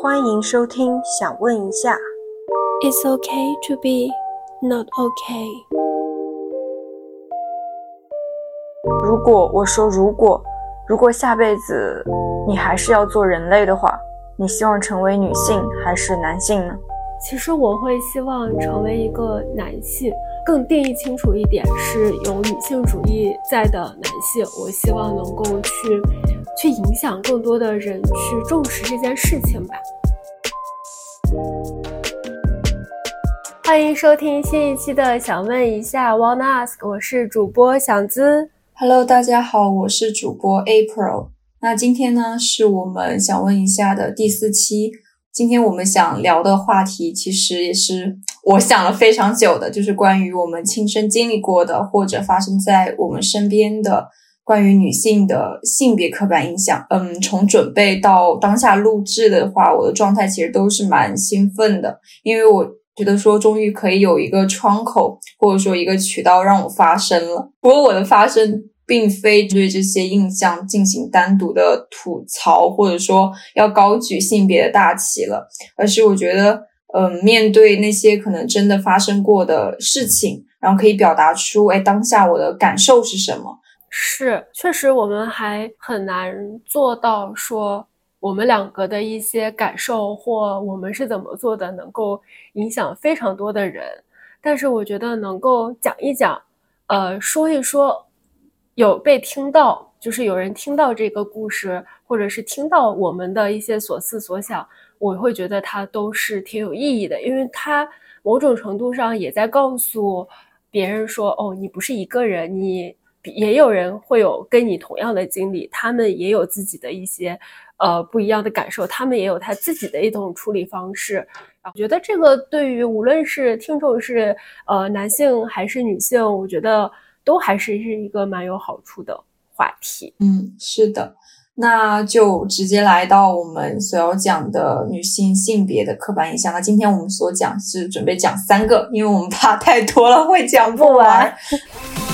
欢迎收听。想问一下，It's okay to be not okay。如果我说如果，如果下辈子你还是要做人类的话，你希望成为女性还是男性呢？其实我会希望成为一个男性，更定义清楚一点，是有女性主义在的男性。我希望能够去，去影响更多的人去重视这件事情吧。欢迎收听新一期的《想问一下 Wanna Ask》，我是主播小资。Hello，大家好，我是主播 April。那今天呢，是我们想问一下的第四期。今天我们想聊的话题，其实也是我想了非常久的，就是关于我们亲身经历过的，或者发生在我们身边的关于女性的性别刻板印象。嗯，从准备到当下录制的话，我的状态其实都是蛮兴奋的，因为我觉得说终于可以有一个窗口，或者说一个渠道让我发声了。不过我的发声。并非对这些印象进行单独的吐槽，或者说要高举性别的大旗了，而是我觉得，嗯，面对那些可能真的发生过的事情，然后可以表达出，哎，当下我的感受是什么？是，确实我们还很难做到说我们两个的一些感受或我们是怎么做的，能够影响非常多的人。但是我觉得能够讲一讲，呃，说一说。有被听到，就是有人听到这个故事，或者是听到我们的一些所思所想，我会觉得它都是挺有意义的，因为它某种程度上也在告诉别人说，哦，你不是一个人，你也有人会有跟你同样的经历，他们也有自己的一些呃不一样的感受，他们也有他自己的一种处理方式。我觉得这个对于无论是听众是呃男性还是女性，我觉得。都还是是一个蛮有好处的话题。嗯，是的，那就直接来到我们所要讲的女性性别的刻板印象。那今天我们所讲是准备讲三个，因为我们怕太多了会讲不完。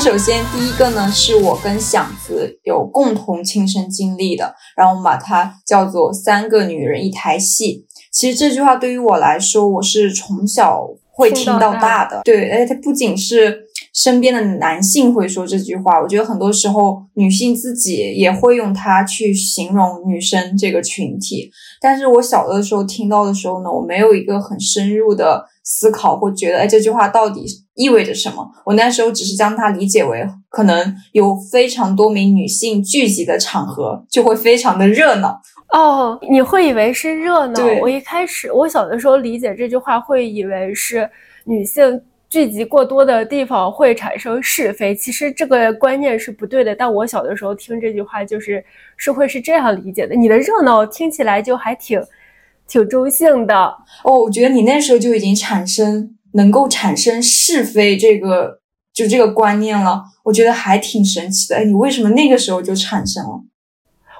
首先第一个呢，是我跟响子有共同亲身经历的，然后我们把它叫做“三个女人一台戏”。其实这句话对于我来说，我是从小会听到大的。对，而且它不仅是身边的男性会说这句话，我觉得很多时候女性自己也会用它去形容女生这个群体。但是我小的时候听到的时候呢，我没有一个很深入的。思考或觉得，哎，这句话到底意味着什么？我那时候只是将它理解为，可能有非常多名女性聚集的场合，就会非常的热闹。哦，你会以为是热闹？我一开始我小的时候理解这句话，会以为是女性聚集过多的地方会产生是非。其实这个观念是不对的。但我小的时候听这句话，就是是会是这样理解的。你的热闹听起来就还挺。挺中性的哦，我觉得你那时候就已经产生能够产生是非这个就这个观念了，我觉得还挺神奇的。哎，你为什么那个时候就产生了？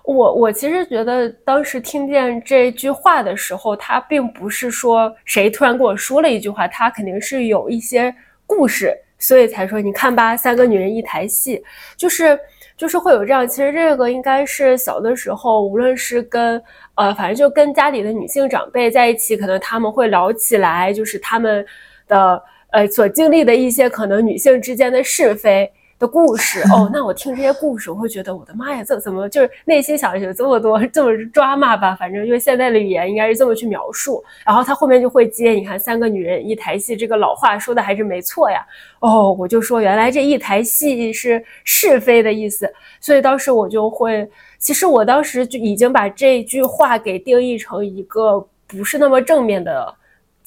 我我其实觉得当时听见这句话的时候，他并不是说谁突然跟我说了一句话，他肯定是有一些故事，所以才说你看吧，三个女人一台戏，就是就是会有这样。其实这个应该是小的时候，无论是跟。呃，反正就跟家里的女性长辈在一起，可能他们会聊起来，就是他们的呃所经历的一些可能女性之间的是非的故事。哦，那我听这些故事，我会觉得我的妈呀，这怎么就是内心想有这么多这么抓马吧？反正因为现在的语言应该是这么去描述，然后他后面就会接，你看三个女人一台戏，这个老话说的还是没错呀。哦，我就说原来这一台戏是是非的意思，所以当时我就会。其实我当时就已经把这句话给定义成一个不是那么正面的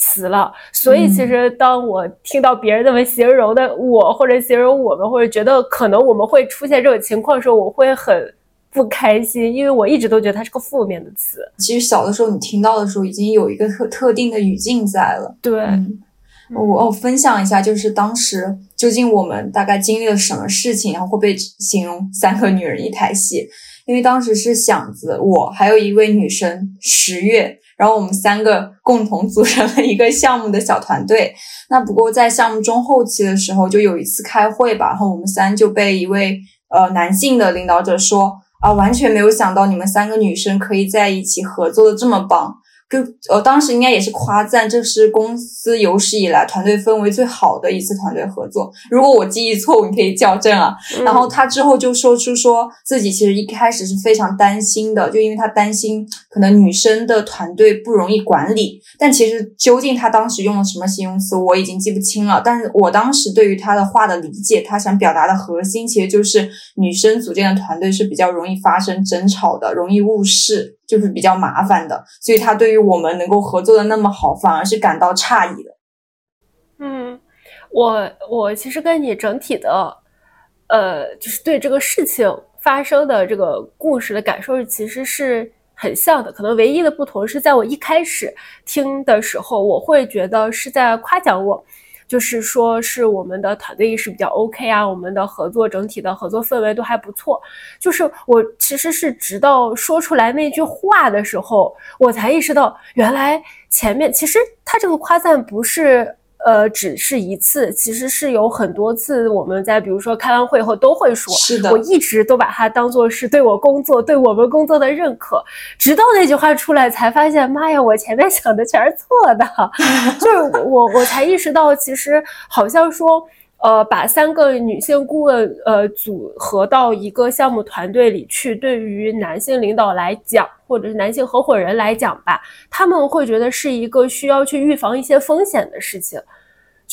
词了，所以其实当我听到别人这么形容的我，或者形容我们，或者觉得可能我们会出现这种情况的时候，我会很不开心，因为我一直都觉得它是个负面的词。其实小的时候你听到的时候，已经有一个特特定的语境在了。对，我我分享一下，就是当时究竟我们大概经历了什么事情，然后会被形容三个女人一台戏。因为当时是响子，我还有一位女生十月，然后我们三个共同组成了一个项目的小团队。那不过在项目中后期的时候，就有一次开会吧，然后我们三就被一位呃男性的领导者说啊，完全没有想到你们三个女生可以在一起合作的这么棒。就呃，当时应该也是夸赞，这是公司有史以来团队氛围最好的一次团队合作。如果我记忆错误，你可以校正啊。然后他之后就说出说自己其实一开始是非常担心的，就因为他担心可能女生的团队不容易管理。但其实究竟他当时用了什么形容词，我已经记不清了。但是我当时对于他的话的理解，他想表达的核心其实就是女生组建的团队是比较容易发生争吵的，容易误事。就是比较麻烦的，所以他对于我们能够合作的那么好，反而是感到诧异的。嗯，我我其实跟你整体的，呃，就是对这个事情发生的这个故事的感受其实是很像的，可能唯一的不同是在我一开始听的时候，我会觉得是在夸奖我。就是说，是我们的团队意识比较 OK 啊，我们的合作整体的合作氛围都还不错。就是我其实是直到说出来那句话的时候，我才意识到，原来前面其实他这个夸赞不是。呃，只是一次，其实是有很多次。我们在比如说开完会后都会说，是的，我一直都把它当做是对我工作、对我们工作的认可。直到那句话出来，才发现，妈呀，我前面想的全是错的。就是我，我才意识到，其实好像说。呃，把三个女性顾问呃组合到一个项目团队里去，对于男性领导来讲，或者是男性合伙人来讲吧，他们会觉得是一个需要去预防一些风险的事情。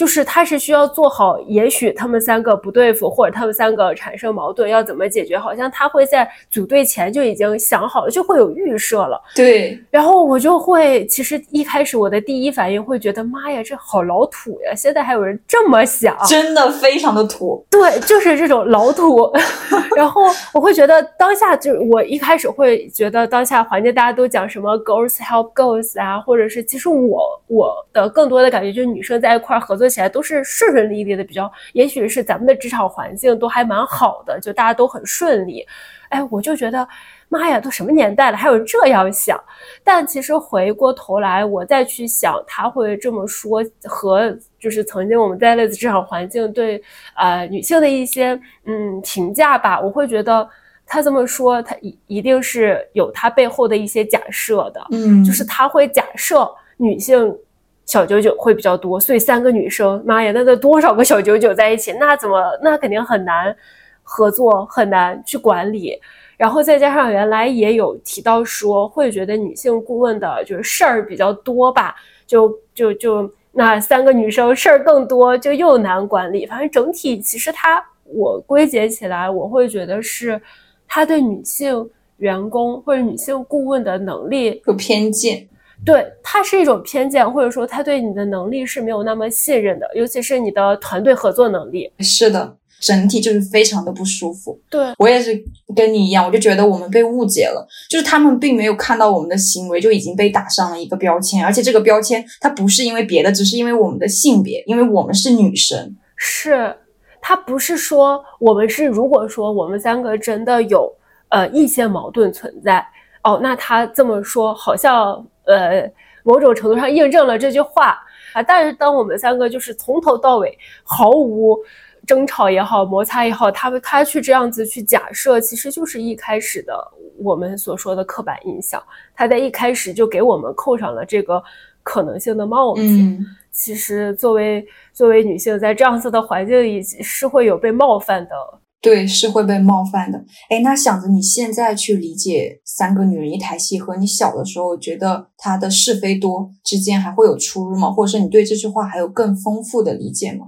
就是他是需要做好，也许他们三个不对付，或者他们三个产生矛盾，要怎么解决？好像他会在组队前就已经想好了，就会有预设了。对，然后我就会，其实一开始我的第一反应会觉得，妈呀，这好老土呀！现在还有人这么想，真的非常的土。对，就是这种老土。然后我会觉得当下就我一开始会觉得当下环境大家都讲什么 girls help girls 啊，或者是其实我我的更多的感觉就是女生在一块合作。起来都是顺顺利利的，比较，也许是咱们的职场环境都还蛮好的，就大家都很顺利。哎，我就觉得，妈呀，都什么年代了，还有人这样想？但其实回过头来，我再去想他会这么说，和就是曾经我们在类似职场环境对呃女性的一些嗯评价吧，我会觉得他这么说，他一一定是有他背后的一些假设的，嗯，就是他会假设女性。小九九会比较多，所以三个女生，妈呀，那得多少个小九九在一起？那怎么？那肯定很难合作，很难去管理。然后再加上原来也有提到说，会觉得女性顾问的就是事儿比较多吧？就就就那三个女生事儿更多，就又难管理。反正整体其实他，我归结起来，我会觉得是他对女性员工或者女性顾问的能力有偏见。对他是一种偏见，或者说他对你的能力是没有那么信任的，尤其是你的团队合作能力。是的，整体就是非常的不舒服。对我也是跟你一样，我就觉得我们被误解了，就是他们并没有看到我们的行为就已经被打上了一个标签，而且这个标签它不是因为别的，只是因为我们的性别，因为我们是女生。是，他不是说我们是，如果说我们三个真的有呃一些矛盾存在，哦，那他这么说好像。呃，某种程度上印证了这句话啊。但是，当我们三个就是从头到尾毫无争吵也好、摩擦也好，他们他去这样子去假设，其实就是一开始的我们所说的刻板印象。他在一开始就给我们扣上了这个可能性的帽子。嗯，其实作为作为女性，在这样子的环境里是会有被冒犯的。对，是会被冒犯的。哎，那想着你现在去理解三个女人一台戏，和你小的时候觉得她的是非多之间还会有出入吗？或者是你对这句话还有更丰富的理解吗？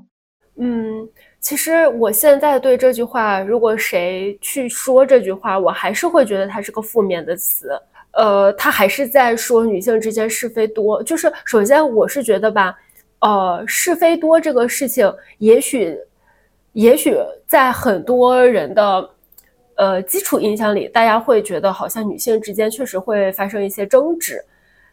嗯，其实我现在对这句话，如果谁去说这句话，我还是会觉得它是个负面的词。呃，他还是在说女性之间是非多。就是首先，我是觉得吧，呃，是非多这个事情，也许。也许在很多人的呃基础印象里，大家会觉得好像女性之间确实会发生一些争执，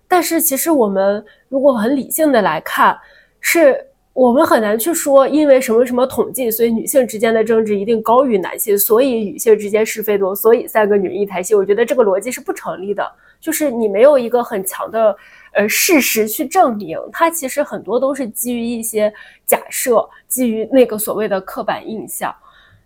但是其实我们如果很理性的来看，是我们很难去说，因为什么什么统计，所以女性之间的争执一定高于男性，所以女性之间是非多，所以三个女人一台戏。我觉得这个逻辑是不成立的，就是你没有一个很强的呃事实去证明，它其实很多都是基于一些假设，基于那个所谓的刻板印象。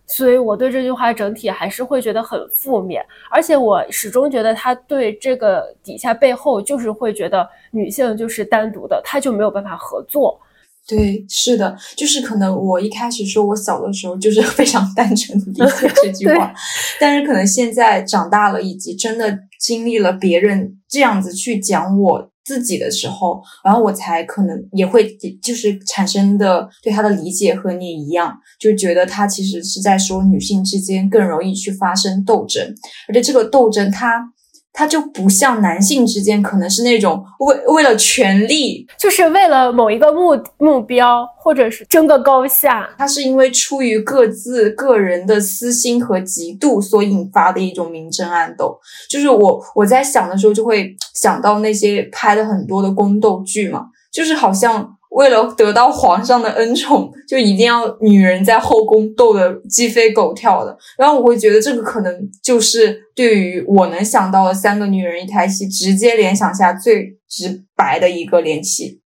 所以我对这句话整体还是会觉得很负面，而且我始终觉得他对这个底下背后就是会觉得女性就是单独的，他就没有办法合作。对，是的，就是可能我一开始说我小的时候就是 非常单纯的理解这句话，但是可能现在长大了，以及真的经历了别人这样子去讲我自己的时候，然后我才可能也会就是产生的对他的理解和你一样，就觉得他其实是在说女性之间更容易去发生斗争，而且这个斗争他。他就不像男性之间，可能是那种为为了权力，就是为了某一个目目标，或者是争个高下。他是因为出于各自个人的私心和嫉妒所引发的一种明争暗斗。就是我我在想的时候，就会想到那些拍的很多的宫斗剧嘛，就是好像。为了得到皇上的恩宠，就一定要女人在后宫斗得鸡飞狗跳的。然后我会觉得这个可能就是对于我能想到的三个女人一台戏，直接联想下最直白的一个联系。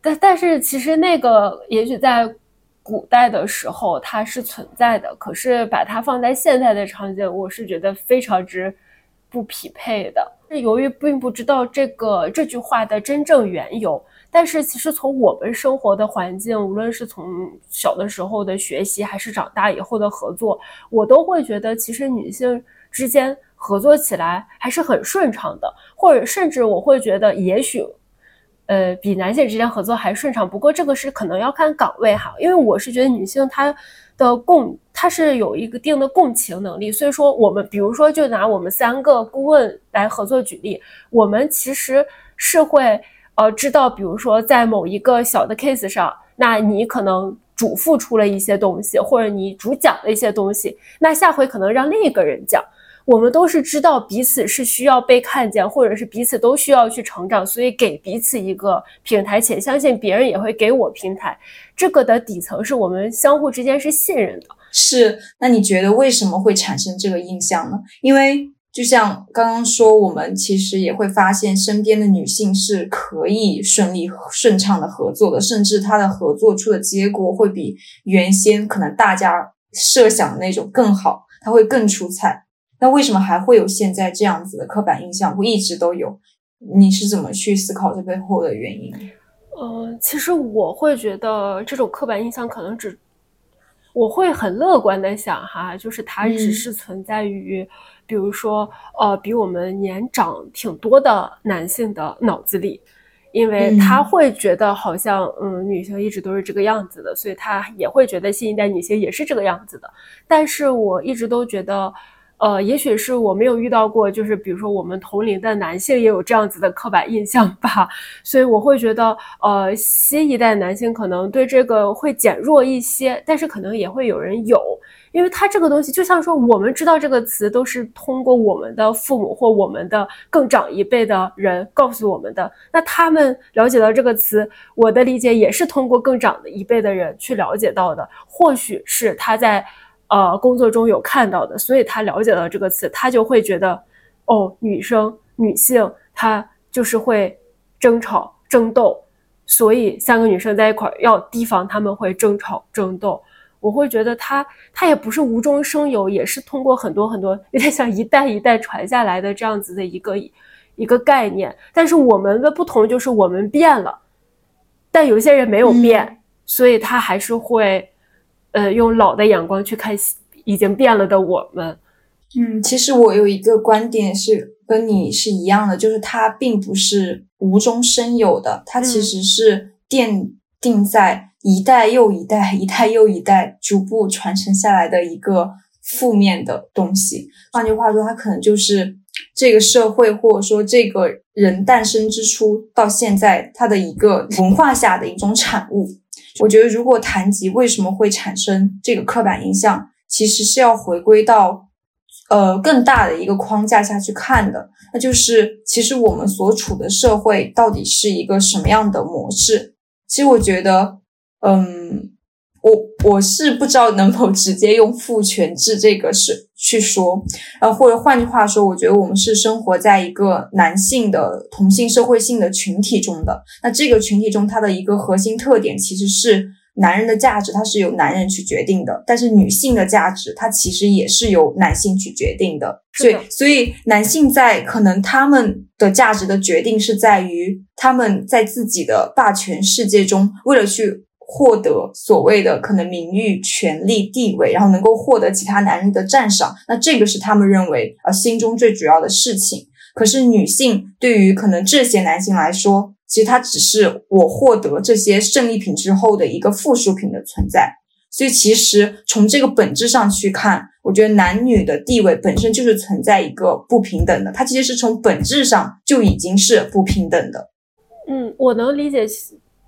但但是其实那个也许在古代的时候它是存在的，可是把它放在现在的场景，我是觉得非常之不匹配的。是由于并不知道这个这句话的真正缘由。但是其实从我们生活的环境，无论是从小的时候的学习，还是长大以后的合作，我都会觉得其实女性之间合作起来还是很顺畅的，或者甚至我会觉得也许，呃，比男性之间合作还顺畅。不过这个是可能要看岗位哈，因为我是觉得女性她的共，她是有一个定的共情能力，所以说我们比如说就拿我们三个顾问来合作举例，我们其实是会。呃，知道，比如说在某一个小的 case 上，那你可能主付出了一些东西，或者你主讲了一些东西，那下回可能让另一个人讲。我们都是知道彼此是需要被看见，或者是彼此都需要去成长，所以给彼此一个平台，且相信别人也会给我平台。这个的底层是我们相互之间是信任的。是，那你觉得为什么会产生这个印象呢？因为。就像刚刚说，我们其实也会发现，身边的女性是可以顺利顺畅的合作的，甚至她的合作出的结果会比原先可能大家设想的那种更好，她会更出彩。那为什么还会有现在这样子的刻板印象？我一直都有？你是怎么去思考这背后的原因？呃，其实我会觉得这种刻板印象可能只，我会很乐观的想哈，就是它只是存在于。比如说，呃，比我们年长挺多的男性的脑子里，因为他会觉得好像，嗯，女性一直都是这个样子的，所以他也会觉得新一代女性也是这个样子的。但是我一直都觉得，呃，也许是我没有遇到过，就是比如说我们同龄的男性也有这样子的刻板印象吧，所以我会觉得，呃，新一代男性可能对这个会减弱一些，但是可能也会有人有。因为它这个东西就像说，我们知道这个词都是通过我们的父母或我们的更长一辈的人告诉我们的。那他们了解到这个词，我的理解也是通过更长的一辈的人去了解到的。或许是他在呃工作中有看到的，所以他了解到这个词，他就会觉得，哦，女生女性她就是会争吵争斗，所以三个女生在一块儿要提防他们会争吵争斗。我会觉得他他也不是无中生有，也是通过很多很多有点像一代一代传下来的这样子的一个一个概念。但是我们的不同就是我们变了，但有些人没有变，所以他还是会呃用老的眼光去看已经变了的我们。嗯，其实我有一个观点是跟你是一样的，就是它并不是无中生有的，它其实是奠定在。一代又一代，一代又一代，逐步传承下来的一个负面的东西。换句话说，它可能就是这个社会，或者说这个人诞生之初到现在，它的一个文化下的一种产物。我觉得，如果谈及为什么会产生这个刻板印象，其实是要回归到呃更大的一个框架下去看的，那就是其实我们所处的社会到底是一个什么样的模式。其实我觉得。嗯，我我是不知道能否直接用父权制这个是去说，呃，或者换句话说，我觉得我们是生活在一个男性的同性社会性的群体中的。那这个群体中，它的一个核心特点其实是。男人的价值，它是由男人去决定的，但是女性的价值，它其实也是由男性去决定的。所以，所以男性在可能他们的价值的决定是在于他们在自己的霸权世界中，为了去获得所谓的可能名誉、权力、地位，然后能够获得其他男人的赞赏，那这个是他们认为呃心中最主要的事情。可是女性对于可能这些男性来说，其实它只是我获得这些胜利品之后的一个附属品的存在，所以其实从这个本质上去看，我觉得男女的地位本身就是存在一个不平等的，它其实是从本质上就已经是不平等的。嗯，我能理解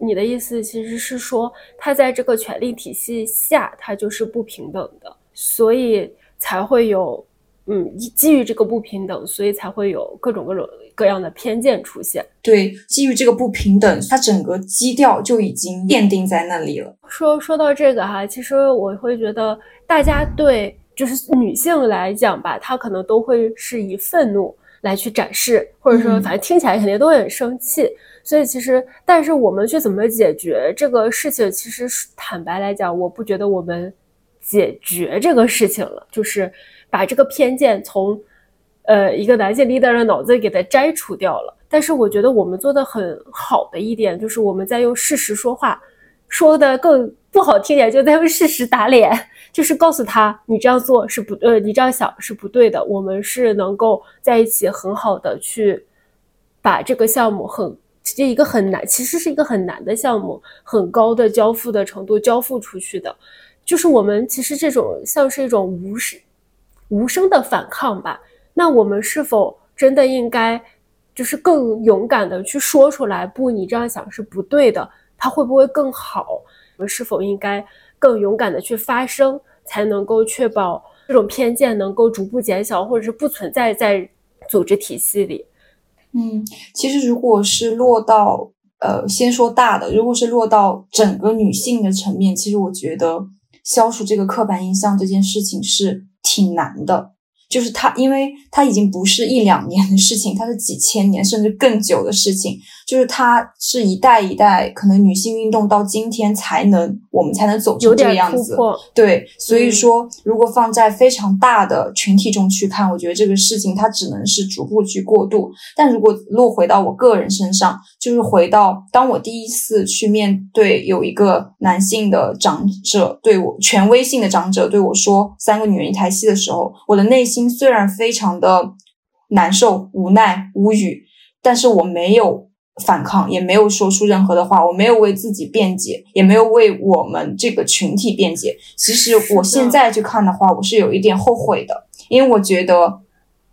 你的意思，其实是说他在这个权力体系下，他就是不平等的，所以才会有。嗯，基于这个不平等，所以才会有各种各种各样的偏见出现。对，基于这个不平等，它整个基调就已经奠定在那里了。说说到这个哈，其实我会觉得，大家对就是女性来讲吧，她可能都会是以愤怒来去展示，或者说反正听起来肯定都会很生气。所以其实，但是我们去怎么解决这个事情，其实坦白来讲，我不觉得我们解决这个事情了，就是。把这个偏见从，呃，一个男性 leader 的脑子里给它摘除掉了。但是我觉得我们做的很好的一点，就是我们在用事实说话，说的更不好听点，就在用事实打脸，就是告诉他你这样做是不，呃，你这样想是不对的。我们是能够在一起很好的去把这个项目很，这一个很难，其实是一个很难的项目，很高的交付的程度交付出去的，就是我们其实这种像是一种无声。无声的反抗吧，那我们是否真的应该，就是更勇敢的去说出来？不，你这样想是不对的。它会不会更好？我们是否应该更勇敢的去发声，才能够确保这种偏见能够逐步减小，或者是不存在在组织体系里？嗯，其实如果是落到呃，先说大的，如果是落到整个女性的层面，其实我觉得消除这个刻板印象这件事情是。挺难的，就是它，因为它已经不是一两年的事情，它是几千年甚至更久的事情。就是它是一代一代，可能女性运动到今天才能，我们才能走成这个样子。对，所以说，如果放在非常大的群体中去看，我觉得这个事情它只能是逐步去过渡。但如果落回到我个人身上，就是回到当我第一次去面对有一个男性的长者对我权威性的长者对我说“三个女人一台戏”的时候，我的内心虽然非常的难受、无奈、无语，但是我没有。反抗也没有说出任何的话，我没有为自己辩解，也没有为我们这个群体辩解。其实我现在去看的话，我是有一点后悔的，因为我觉得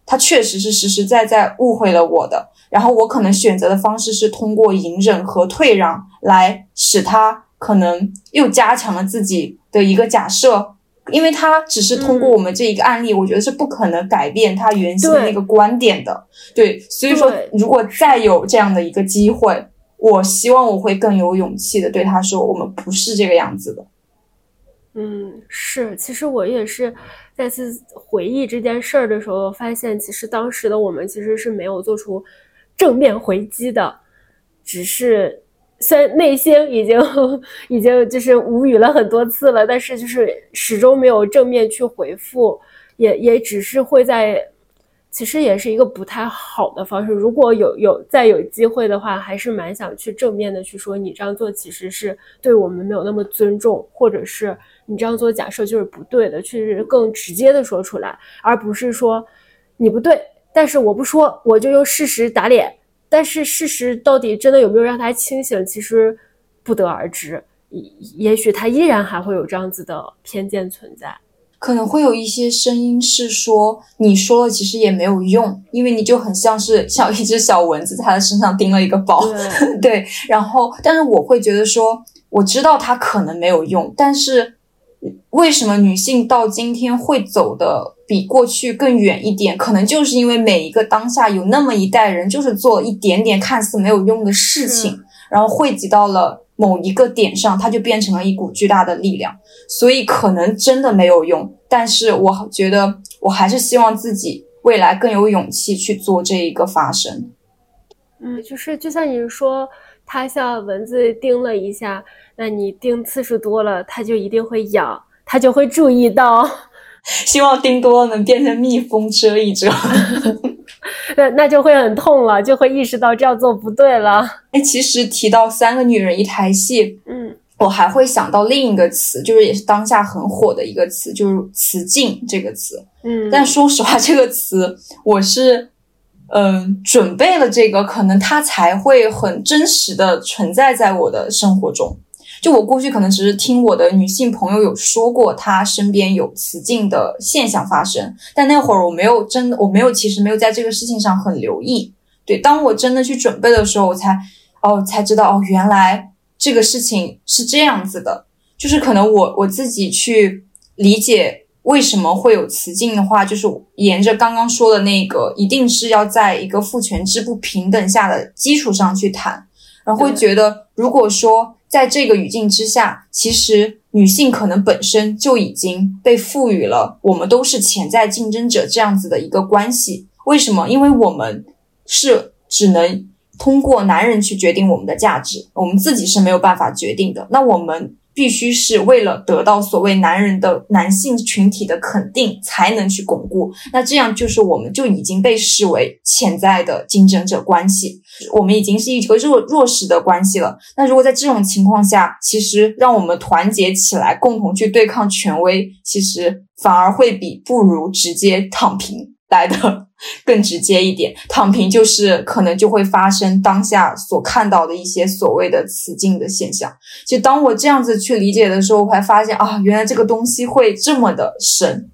他确实是实实在在误会了我的。然后我可能选择的方式是通过隐忍和退让来使他可能又加强了自己的一个假设。因为他只是通过我们这一个案例，我觉得是不可能改变他原先的那个观点的。对，所以说，如果再有这样的一个机会，我希望我会更有勇气的对他说，我们不是这个样子的。嗯，是，其实我也是再次回忆这件事儿的时候，发现其实当时的我们其实是没有做出正面回击的，只是。虽然内心已经已经就是无语了很多次了，但是就是始终没有正面去回复，也也只是会在，其实也是一个不太好的方式。如果有有再有机会的话，还是蛮想去正面的去说，你这样做其实是对我们没有那么尊重，或者是你这样做假设就是不对的，去更直接的说出来，而不是说你不对，但是我不说，我就用事实打脸。但是事实到底真的有没有让他清醒，其实不得而知。也也许他依然还会有这样子的偏见存在。可能会有一些声音是说，你说了其实也没有用，因为你就很像是像一只小蚊子在他的身上叮了一个包。对，然后，但是我会觉得说，我知道他可能没有用，但是。为什么女性到今天会走的比过去更远一点？可能就是因为每一个当下有那么一代人，就是做一点点看似没有用的事情，然后汇集到了某一个点上，它就变成了一股巨大的力量，所以可能真的没有用。但是我觉得，我还是希望自己未来更有勇气去做这一个发声。嗯，就是就像你说，它像蚊子叮了一下，那你叮次数多了，它就一定会痒，它就会注意到。希望丁多了能变成蜜蜂蛰一蛰。那那就会很痛了，就会意识到这样做不对了。哎，其实提到三个女人一台戏，嗯，我还会想到另一个词，就是也是当下很火的一个词，就是“雌竞”这个词。嗯，但说实话，这个词我是嗯准备了这个，可能它才会很真实的存在在我的生活中。就我过去可能只是听我的女性朋友有说过，她身边有雌竞的现象发生，但那会儿我没有真的，我没有其实没有在这个事情上很留意。对，当我真的去准备的时候，我才哦才知道哦，原来这个事情是这样子的。就是可能我我自己去理解为什么会有雌竞的话，就是沿着刚刚说的那个，一定是要在一个父权制不平等下的基础上去谈，然后会觉得如果说。在这个语境之下，其实女性可能本身就已经被赋予了我们都是潜在竞争者这样子的一个关系。为什么？因为我们是只能通过男人去决定我们的价值，我们自己是没有办法决定的。那我们。必须是为了得到所谓男人的男性群体的肯定，才能去巩固。那这样就是我们就已经被视为潜在的竞争者关系，我们已经是一个弱弱势的关系了。那如果在这种情况下，其实让我们团结起来，共同去对抗权威，其实反而会比不如直接躺平来的。更直接一点，躺平就是可能就会发生当下所看到的一些所谓的雌竞的现象。就当我这样子去理解的时候，我才发现啊，原来这个东西会这么的深。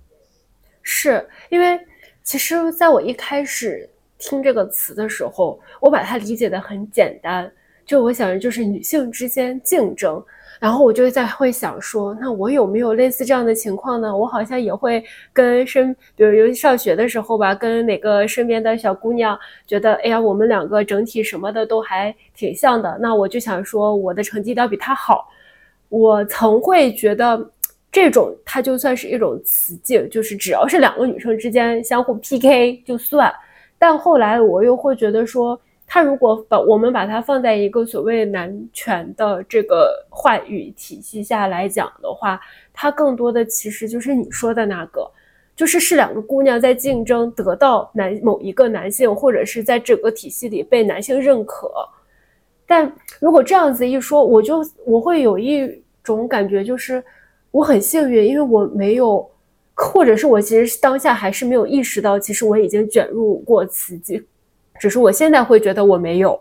是因为其实在我一开始听这个词的时候，我把它理解的很简单，就我想着就是女性之间竞争。然后我就在会想说，那我有没有类似这样的情况呢？我好像也会跟身，比如尤其上学的时候吧，跟哪个身边的小姑娘觉得，哎呀，我们两个整体什么的都还挺像的。那我就想说，我的成绩要比她好。我曾会觉得，这种它就算是一种雌竞，就是只要是两个女生之间相互 PK 就算。但后来我又会觉得说。他如果把我们把它放在一个所谓男权的这个话语体系下来讲的话，它更多的其实就是你说的那个，就是是两个姑娘在竞争得到男某一个男性，或者是在整个体系里被男性认可。但如果这样子一说，我就我会有一种感觉，就是我很幸运，因为我没有，或者是我其实当下还是没有意识到，其实我已经卷入过此境。只是我现在会觉得我没有，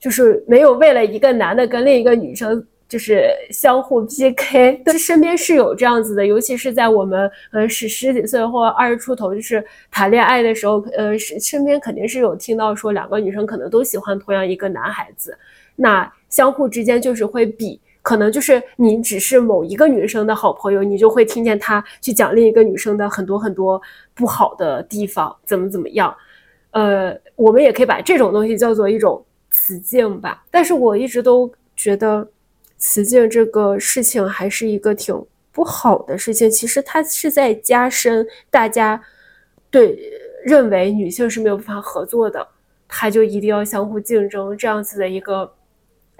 就是没有为了一个男的跟另一个女生就是相互 PK。但身边是有这样子的，尤其是在我们呃十十几岁或二十出头就是谈恋爱的时候，呃身身边肯定是有听到说两个女生可能都喜欢同样一个男孩子，那相互之间就是会比，可能就是你只是某一个女生的好朋友，你就会听见她去讲另一个女生的很多很多不好的地方，怎么怎么样。呃，我们也可以把这种东西叫做一种雌竞吧。但是我一直都觉得，雌竞这个事情还是一个挺不好的事情。其实它是在加深大家对认为女性是没有办法合作的，他就一定要相互竞争这样子的一个，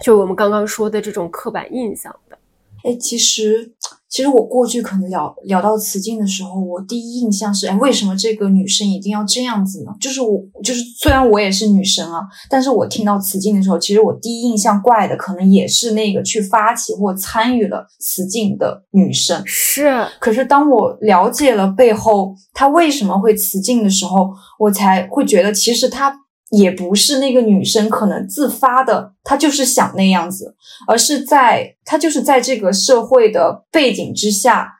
就我们刚刚说的这种刻板印象的。哎，其实。其实我过去可能聊聊到雌竞的时候，我第一印象是，哎，为什么这个女生一定要这样子呢？就是我，就是虽然我也是女生啊，但是我听到雌竞的时候，其实我第一印象怪的，可能也是那个去发起或参与了雌竞的女生。是，可是当我了解了背后她为什么会雌竞的时候，我才会觉得，其实她。也不是那个女生可能自发的，她就是想那样子，而是在她就是在这个社会的背景之下，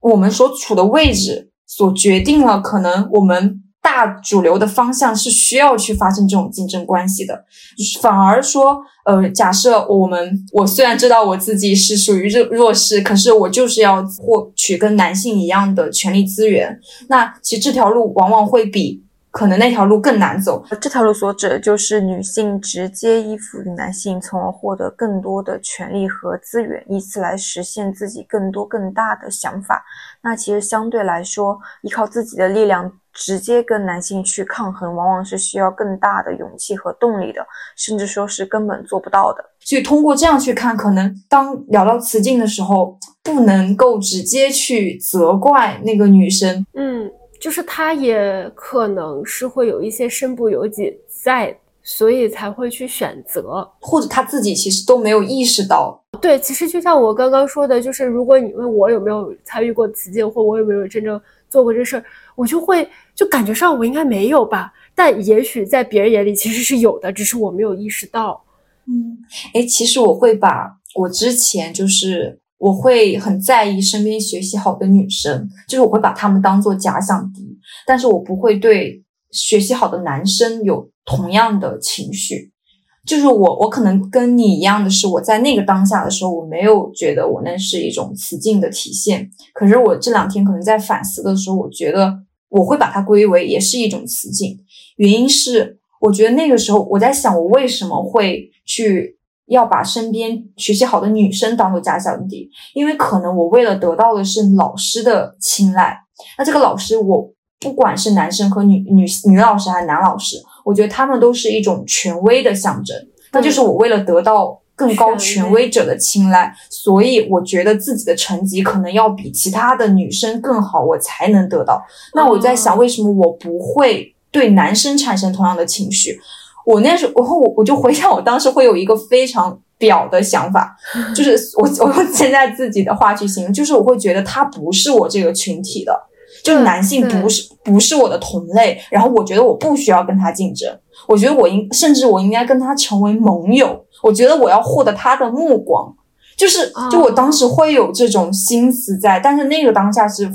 我们所处的位置所决定了，可能我们大主流的方向是需要去发生这种竞争关系的。反而说，呃，假设我们我虽然知道我自己是属于弱弱势，可是我就是要获取跟男性一样的权利资源，那其实这条路往往会比。可能那条路更难走。这条路所指的就是女性直接依附于男性，从而获得更多的权利和资源，以此来实现自己更多更大的想法。那其实相对来说，依靠自己的力量直接跟男性去抗衡，往往是需要更大的勇气和动力的，甚至说是根本做不到的。所以通过这样去看，可能当聊到雌竞的时候，不能够直接去责怪那个女生。嗯。就是他也可能是会有一些身不由己在，所以才会去选择，或者他自己其实都没有意识到。对，其实就像我刚刚说的，就是如果你问我有没有参与过雌竞，或我有没有真正做过这事儿，我就会就感觉上我应该没有吧，但也许在别人眼里其实是有的，只是我没有意识到。嗯，哎，其实我会把我之前就是。我会很在意身边学习好的女生，就是我会把她们当做假想敌，但是我不会对学习好的男生有同样的情绪。就是我，我可能跟你一样的是，我在那个当下的时候，我没有觉得我那是一种雌竞的体现。可是我这两天可能在反思的时候，我觉得我会把它归为也是一种雌竞。原因是我觉得那个时候我在想，我为什么会去。要把身边学习好的女生当做假想敌，因为可能我为了得到的是老师的青睐，那这个老师我不管是男生和女女女老师还是男老师，我觉得他们都是一种权威的象征，那就是我为了得到更高权威者的青睐，所以我觉得自己的成绩可能要比其他的女生更好，我才能得到。那我在想，为什么我不会对男生产生同样的情绪？我那时候，然后我我就回想，我当时会有一个非常表的想法，就是我我用现在自己的话去形容，就是我会觉得他不是我这个群体的，就是男性不是不是我的同类，然后我觉得我不需要跟他竞争，我觉得我应甚至我应该跟他成为盟友，我觉得我要获得他的目光，就是就我当时会有这种心思在，但是那个当下是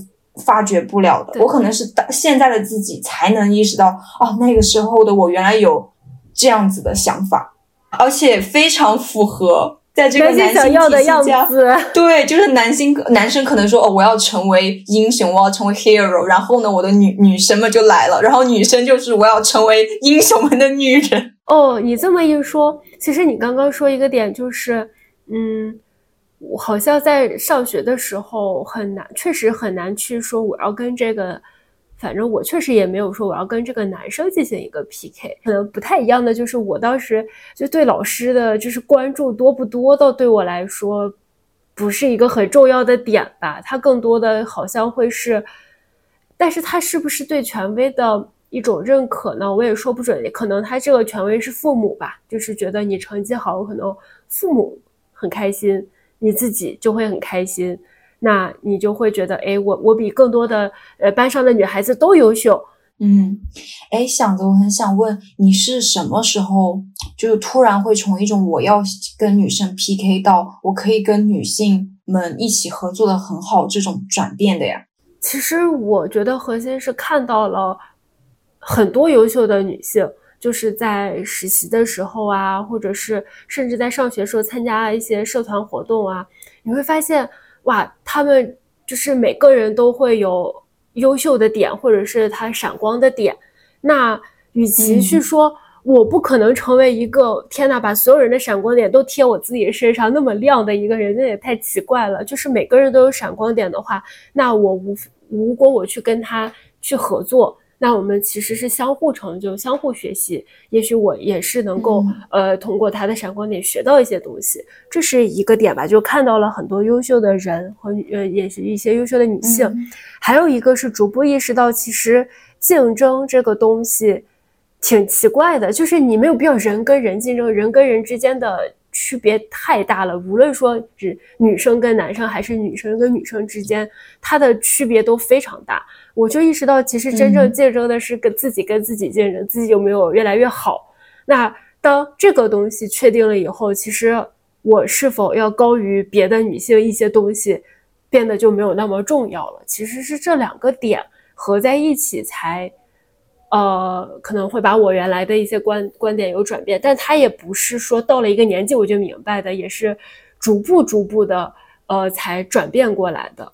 发觉不了的，我可能是当现在的自己才能意识到，哦，那个时候的我原来有。这样子的想法，而且非常符合在这个男性体系下，对，就是男性男生可能说哦，我要成为英雄，我要成为 hero，然后呢，我的女女生们就来了，然后女生就是我要成为英雄们的女人。哦，你这么一说，其实你刚刚说一个点就是，嗯，我好像在上学的时候很难，确实很难去说我要跟这个。反正我确实也没有说我要跟这个男生进行一个 PK，可能不太一样的就是我当时就对老师的就是关注多不多，倒对我来说不是一个很重要的点吧。他更多的好像会是，但是他是不是对权威的一种认可呢？我也说不准。可能他这个权威是父母吧，就是觉得你成绩好，可能父母很开心，你自己就会很开心。那你就会觉得，哎，我我比更多的呃班上的女孩子都优秀，嗯，哎，想着我很想问你是什么时候，就是突然会从一种我要跟女生 PK 到我可以跟女性们一起合作的很好这种转变的呀？其实我觉得核心是看到了很多优秀的女性，就是在实习的时候啊，或者是甚至在上学时候参加一些社团活动啊，你会发现。哇，他们就是每个人都会有优秀的点，或者是他闪光的点。那与其去说我不可能成为一个天呐，把所有人的闪光点都贴我自己身上那么亮的一个人，那也太奇怪了。就是每个人都有闪光点的话，那我无如果我去跟他去合作。那我们其实是相互成就、相互学习，也许我也是能够呃通过他的闪光点学到一些东西，这是一个点吧，就看到了很多优秀的人和呃也是一些优秀的女性，还有一个是逐步意识到，其实竞争这个东西挺奇怪的，就是你没有必要人跟人竞争，人跟人之间的。区别太大了，无论说是女生跟男生，还是女生跟女生之间，它的区别都非常大。我就意识到，其实真正竞争的是跟自己跟自己竞争，自己有没有越来越好。那当这个东西确定了以后，其实我是否要高于别的女性一些东西，变得就没有那么重要了。其实是这两个点合在一起才。呃，可能会把我原来的一些观观点有转变，但他也不是说到了一个年纪我就明白的，也是逐步逐步的呃才转变过来的。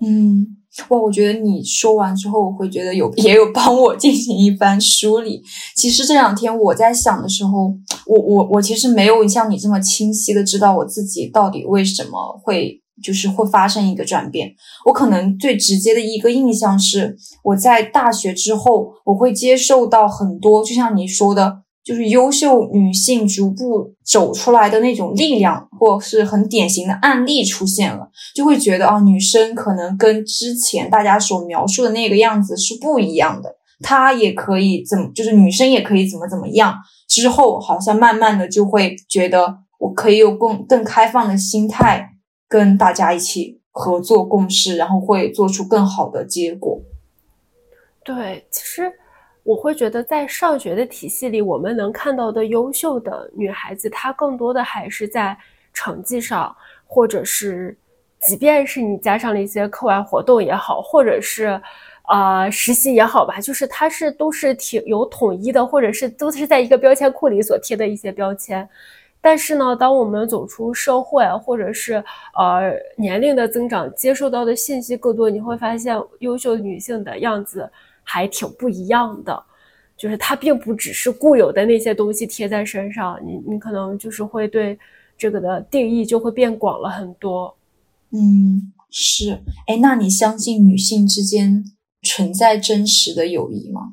嗯，哇，我觉得你说完之后，我会觉得有 也有帮我进行一番梳理。其实这两天我在想的时候，我我我其实没有像你这么清晰的知道我自己到底为什么会就是会发生一个转变。我可能最直接的一个印象是，我在大学之后，我会接受到很多，就像你说的。就是优秀女性逐步走出来的那种力量，或是很典型的案例出现了，就会觉得啊，女生可能跟之前大家所描述的那个样子是不一样的。她也可以怎么，就是女生也可以怎么怎么样。之后好像慢慢的就会觉得，我可以有更更开放的心态，跟大家一起合作共事，然后会做出更好的结果。对，其实。我会觉得，在上学的体系里，我们能看到的优秀的女孩子，她更多的还是在成绩上，或者是，即便是你加上了一些课外活动也好，或者是，呃，实习也好吧，就是她是都是挺有统一的，或者是都是在一个标签库里所贴的一些标签。但是呢，当我们走出社会，或者是呃年龄的增长，接受到的信息更多，你会发现优秀女性的样子。还挺不一样的，就是它并不只是固有的那些东西贴在身上，你你可能就是会对这个的定义就会变广了很多。嗯，是。哎，那你相信女性之间存在真实的友谊吗？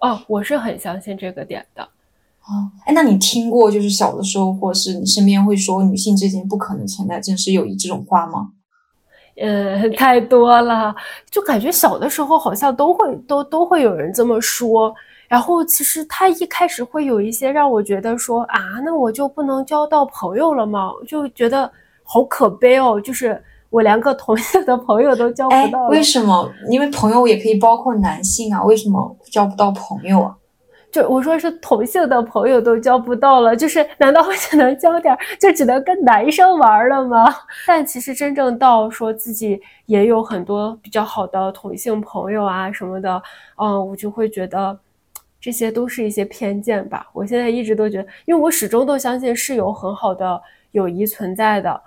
哦，我是很相信这个点的。哦，哎，那你听过就是小的时候，或是你身边会说女性之间不可能存在真实友谊这种话吗？呃，太多了，就感觉小的时候好像都会都都会有人这么说。然后其实他一开始会有一些让我觉得说啊，那我就不能交到朋友了吗？就觉得好可悲哦，就是我连个同性的朋友都交不到。为什么？因为朋友也可以包括男性啊，为什么交不到朋友啊？就我说是同性的朋友都交不到了，就是难道我只能交点，就只能跟男生玩了吗？但其实真正到说自己也有很多比较好的同性朋友啊什么的，嗯，我就会觉得这些都是一些偏见吧。我现在一直都觉得，因为我始终都相信是有很好的友谊存在的，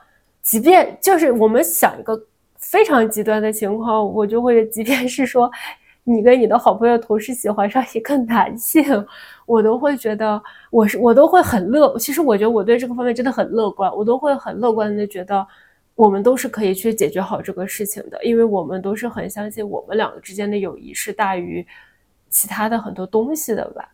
即便就是我们想一个非常极端的情况，我就会，即便是说。你跟你的好朋友同时喜欢上一个男性，我都会觉得我是我都会很乐。其实我觉得我对这个方面真的很乐观，我都会很乐观的觉得我们都是可以去解决好这个事情的，因为我们都是很相信我们两个之间的友谊是大于其他的很多东西的吧。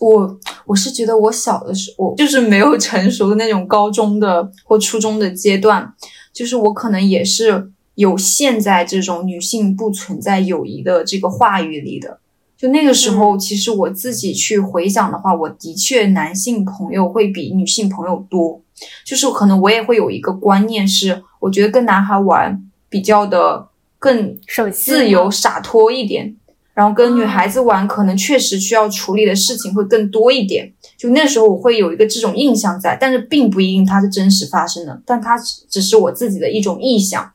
我我是觉得我小的时候就是没有成熟的那种高中的或初中的阶段，就是我可能也是。有现在这种女性不存在友谊的这个话语里的，就那个时候，其实我自己去回想的话，我的确男性朋友会比女性朋友多，就是可能我也会有一个观念是，我觉得跟男孩玩比较的更自由洒脱一点，然后跟女孩子玩可能确实需要处理的事情会更多一点，就那时候我会有一个这种印象在，但是并不一定它是真实发生的，但它只是我自己的一种臆想。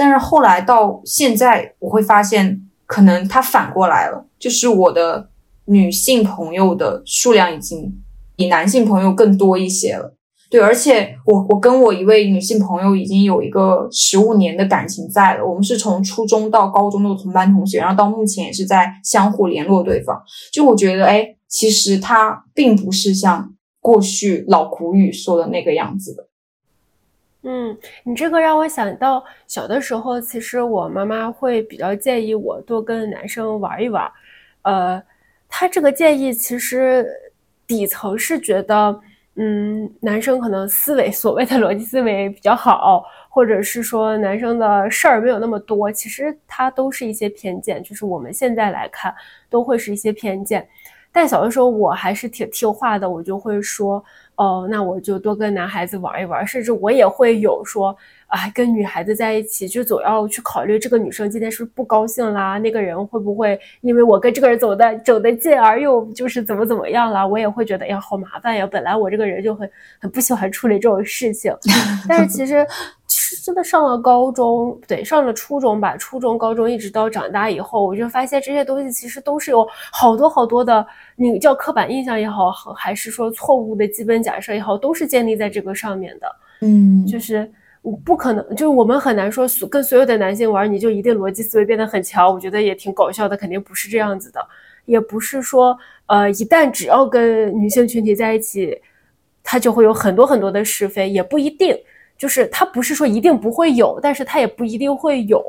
但是后来到现在，我会发现，可能它反过来了，就是我的女性朋友的数量已经比男性朋友更多一些了。对，而且我我跟我一位女性朋友已经有一个十五年的感情在了，我们是从初中到高中的同班同学，然后到目前也是在相互联络对方。就我觉得，哎，其实他并不是像过去老古语说的那个样子的。嗯，你这个让我想到小的时候，其实我妈妈会比较建议我多跟男生玩一玩。呃，她这个建议其实底层是觉得，嗯，男生可能思维所谓的逻辑思维比较好，或者是说男生的事儿没有那么多。其实它都是一些偏见，就是我们现在来看都会是一些偏见。但小的时候我还是挺听话的，我就会说。哦，那我就多跟男孩子玩一玩，甚至我也会有说，啊，跟女孩子在一起就总要去考虑这个女生今天是不是不高兴啦，那个人会不会因为我跟这个人走的走得近而又就是怎么怎么样了，我也会觉得呀，好麻烦呀。本来我这个人就很很不喜欢处理这种事情，但是其实。真的上了高中，对，上了初中吧，初中、高中一直到长大以后，我就发现这些东西其实都是有好多好多的，你叫刻板印象也好，还是说错误的基本假设也好，都是建立在这个上面的。嗯，就是不可能，就是我们很难说跟所有的男性玩，你就一定逻辑思维变得很强。我觉得也挺搞笑的，肯定不是这样子的，也不是说，呃，一旦只要跟女性群体在一起，他就会有很多很多的是非，也不一定。就是它不是说一定不会有，但是它也不一定会有，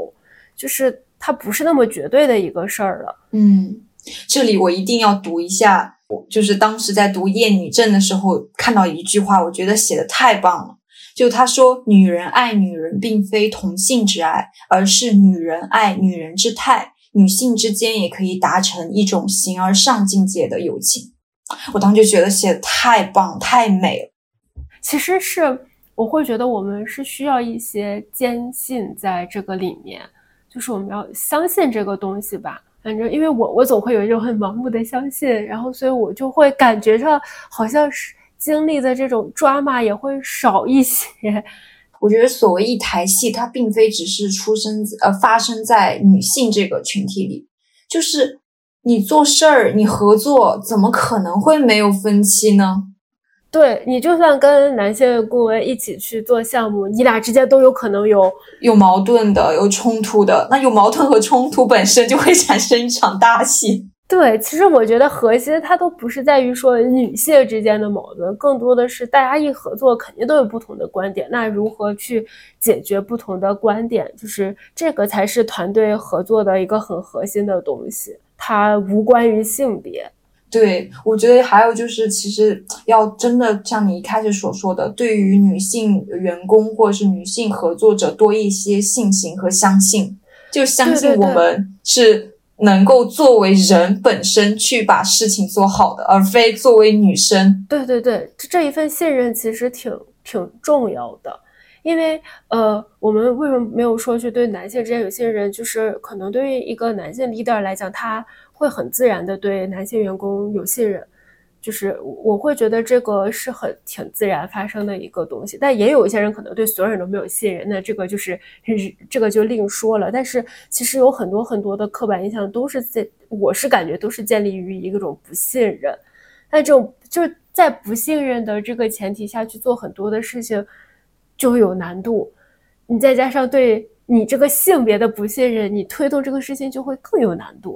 就是它不是那么绝对的一个事儿了。嗯，这里我一定要读一下，就是当时在读《厌女症》的时候看到一句话，我觉得写的太棒了。就他说：“女人爱女人，并非同性之爱，而是女人爱女人之态。女性之间也可以达成一种形而上境界的友情。”我当时就觉得写的太棒、太美了。其实是我会觉得我们是需要一些坚信在这个里面，就是我们要相信这个东西吧。反正因为我我总会有一种很盲目的相信，然后所以我就会感觉上好像是。经历的这种抓马也会少一些。我觉得所谓一台戏，它并非只是出生呃发生在女性这个群体里，就是你做事儿，你合作，怎么可能会没有分歧呢？对你，就算跟男性顾问一起去做项目，你俩之间都有可能有有矛盾的，有冲突的。那有矛盾和冲突本身就会产生一场大戏。对，其实我觉得核心它都不是在于说女性之间的矛盾，更多的是大家一合作肯定都有不同的观点，那如何去解决不同的观点，就是这个才是团队合作的一个很核心的东西，它无关于性别。对，我觉得还有就是，其实要真的像你一开始所说的，对于女性员工或者是女性合作者多一些信心和相信，就相信我们是。能够作为人本身去把事情做好的，而非作为女生。对对对，这这一份信任其实挺挺重要的，因为呃，我们为什么没有说去对男性之间有信任？就是可能对于一个男性 leader 来讲，他会很自然的对男性员工有信任。就是我会觉得这个是很挺自然发生的一个东西，但也有一些人可能对所有人都没有信任，那这个就是这个就另说了。但是其实有很多很多的刻板印象都是在，我是感觉都是建立于一种不信任。那这种就是在不信任的这个前提下去做很多的事情，就会有难度。你再加上对你这个性别的不信任，你推动这个事情就会更有难度。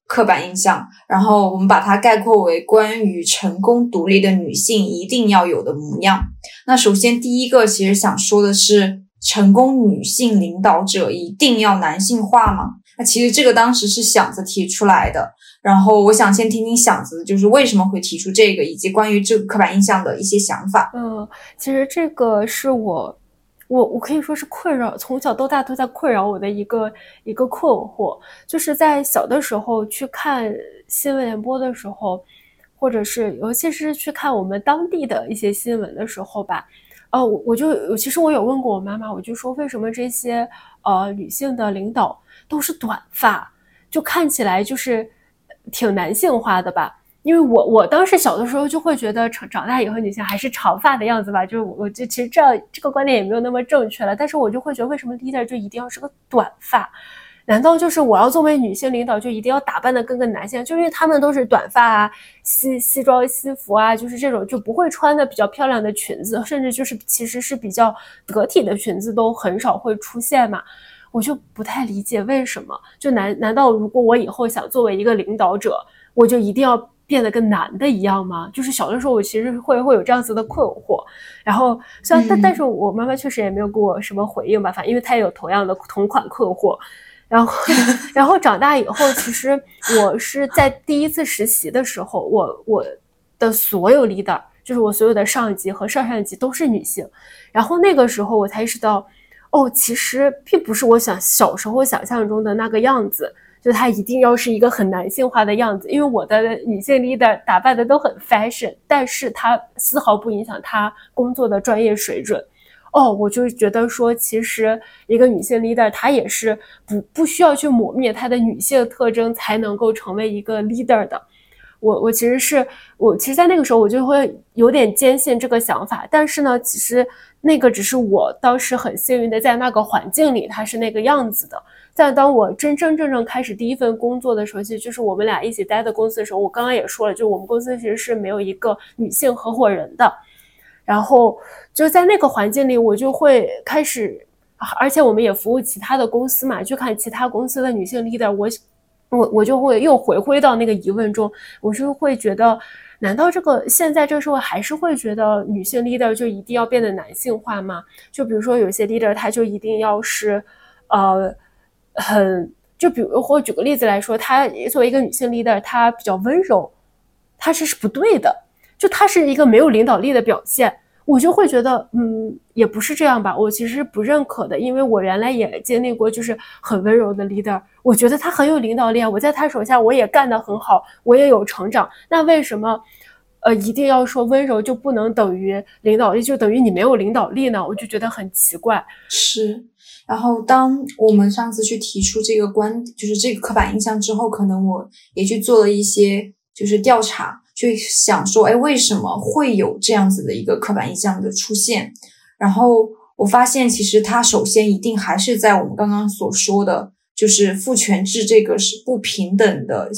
刻板印象，然后我们把它概括为关于成功独立的女性一定要有的模样。那首先第一个，其实想说的是，成功女性领导者一定要男性化吗？那其实这个当时是响子提出来的。然后我想先听听响子，就是为什么会提出这个，以及关于这个刻板印象的一些想法。嗯，其实这个是我。我我可以说是困扰，从小到大都在困扰我的一个一个困惑，就是在小的时候去看新闻联播的时候，或者是尤其是去看我们当地的一些新闻的时候吧，哦，我就其实我有问过我妈妈，我就说为什么这些呃女性的领导都是短发，就看起来就是挺男性化的吧。因为我我当时小的时候就会觉得长长大以后女性还是长发的样子吧，就是我就其实这这个观点也没有那么正确了，但是我就会觉得为什么 leader 就一定要是个短发？难道就是我要作为女性领导就一定要打扮的跟个男性？就因为他们都是短发啊，西西装西服啊，就是这种就不会穿的比较漂亮的裙子，甚至就是其实是比较得体的裙子都很少会出现嘛？我就不太理解为什么？就难难道如果我以后想作为一个领导者，我就一定要？变得跟男的一样吗？就是小的时候，我其实会会有这样子的困惑。然后虽然但但是我妈妈确实也没有给我什么回应吧，反正因为她也有同样的同款困惑。然后 然后长大以后，其实我是在第一次实习的时候，我我的所有 leader，就是我所有的上级和上上级都是女性。然后那个时候我才意识到，哦，其实并不是我想小时候想象中的那个样子。就他一定要是一个很男性化的样子，因为我的女性 leader 打扮的都很 fashion，但是他丝毫不影响他工作的专业水准。哦，我就觉得说，其实一个女性 leader 她也是不不需要去抹灭她的女性特征才能够成为一个 leader 的。我我其实是我其实，在那个时候我就会有点坚信这个想法，但是呢，其实那个只是我当时很幸运的在那个环境里，她是那个样子的。在当我真真正正开始第一份工作的时候，其实就是我们俩一起待的公司的时候，我刚刚也说了，就我们公司其实是没有一个女性合伙人的。然后就在那个环境里，我就会开始，而且我们也服务其他的公司嘛，去看其他公司的女性 leader，我。我我就会又回归到那个疑问中，我是会觉得，难道这个现在这个社会还是会觉得女性 leader 就一定要变得男性化吗？就比如说有些 leader 他就一定要是，呃，很就比如或举个例子来说，她作为一个女性 leader，她比较温柔，她这是不对的，就她是一个没有领导力的表现。我就会觉得，嗯，也不是这样吧。我其实不认可的，因为我原来也经历过，就是很温柔的 leader。我觉得他很有领导力啊，我在他手下我也干得很好，我也有成长。那为什么，呃，一定要说温柔就不能等于领导力，就等于你没有领导力呢？我就觉得很奇怪。是。然后当我们上次去提出这个观，就是这个刻板印象之后，可能我也去做了一些就是调查。去想说，哎，为什么会有这样子的一个刻板印象的出现？然后我发现，其实它首先一定还是在我们刚刚所说的，就是父权制这个是不平等的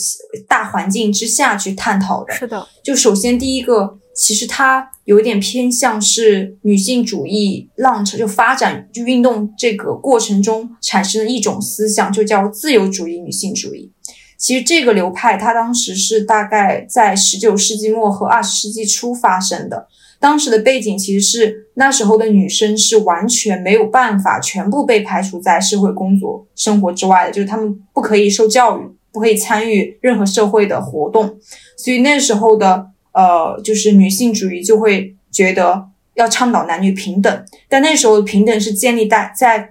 大环境之下去探讨的。是的，就首先第一个，其实它有点偏向是女性主义浪潮就发展就运动这个过程中产生的一种思想，就叫自由主义女性主义。其实这个流派，它当时是大概在十九世纪末和二十世纪初发生的。当时的背景其实是那时候的女生是完全没有办法全部被排除在社会工作生活之外的，就是她们不可以受教育，不可以参与任何社会的活动。所以那时候的呃，就是女性主义就会觉得要倡导男女平等，但那时候平等是建立在在。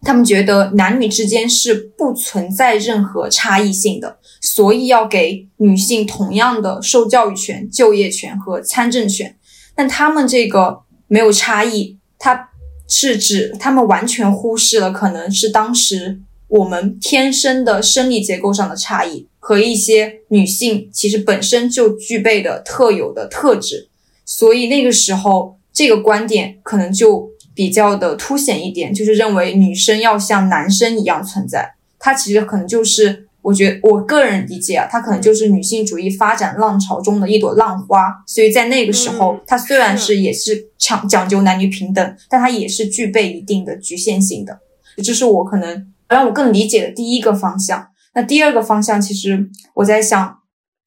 他们觉得男女之间是不存在任何差异性的，所以要给女性同样的受教育权、就业权和参政权。但他们这个没有差异，它是指他们完全忽视了可能是当时我们天生的生理结构上的差异和一些女性其实本身就具备的特有的特质。所以那个时候，这个观点可能就。比较的凸显一点，就是认为女生要像男生一样存在。它其实可能就是，我觉得我个人理解啊，它可能就是女性主义发展浪潮中的一朵浪花。所以在那个时候，它虽然是也是讲讲究男女平等，但它也是具备一定的局限性的。这是我可能让我更理解的第一个方向。那第二个方向，其实我在想。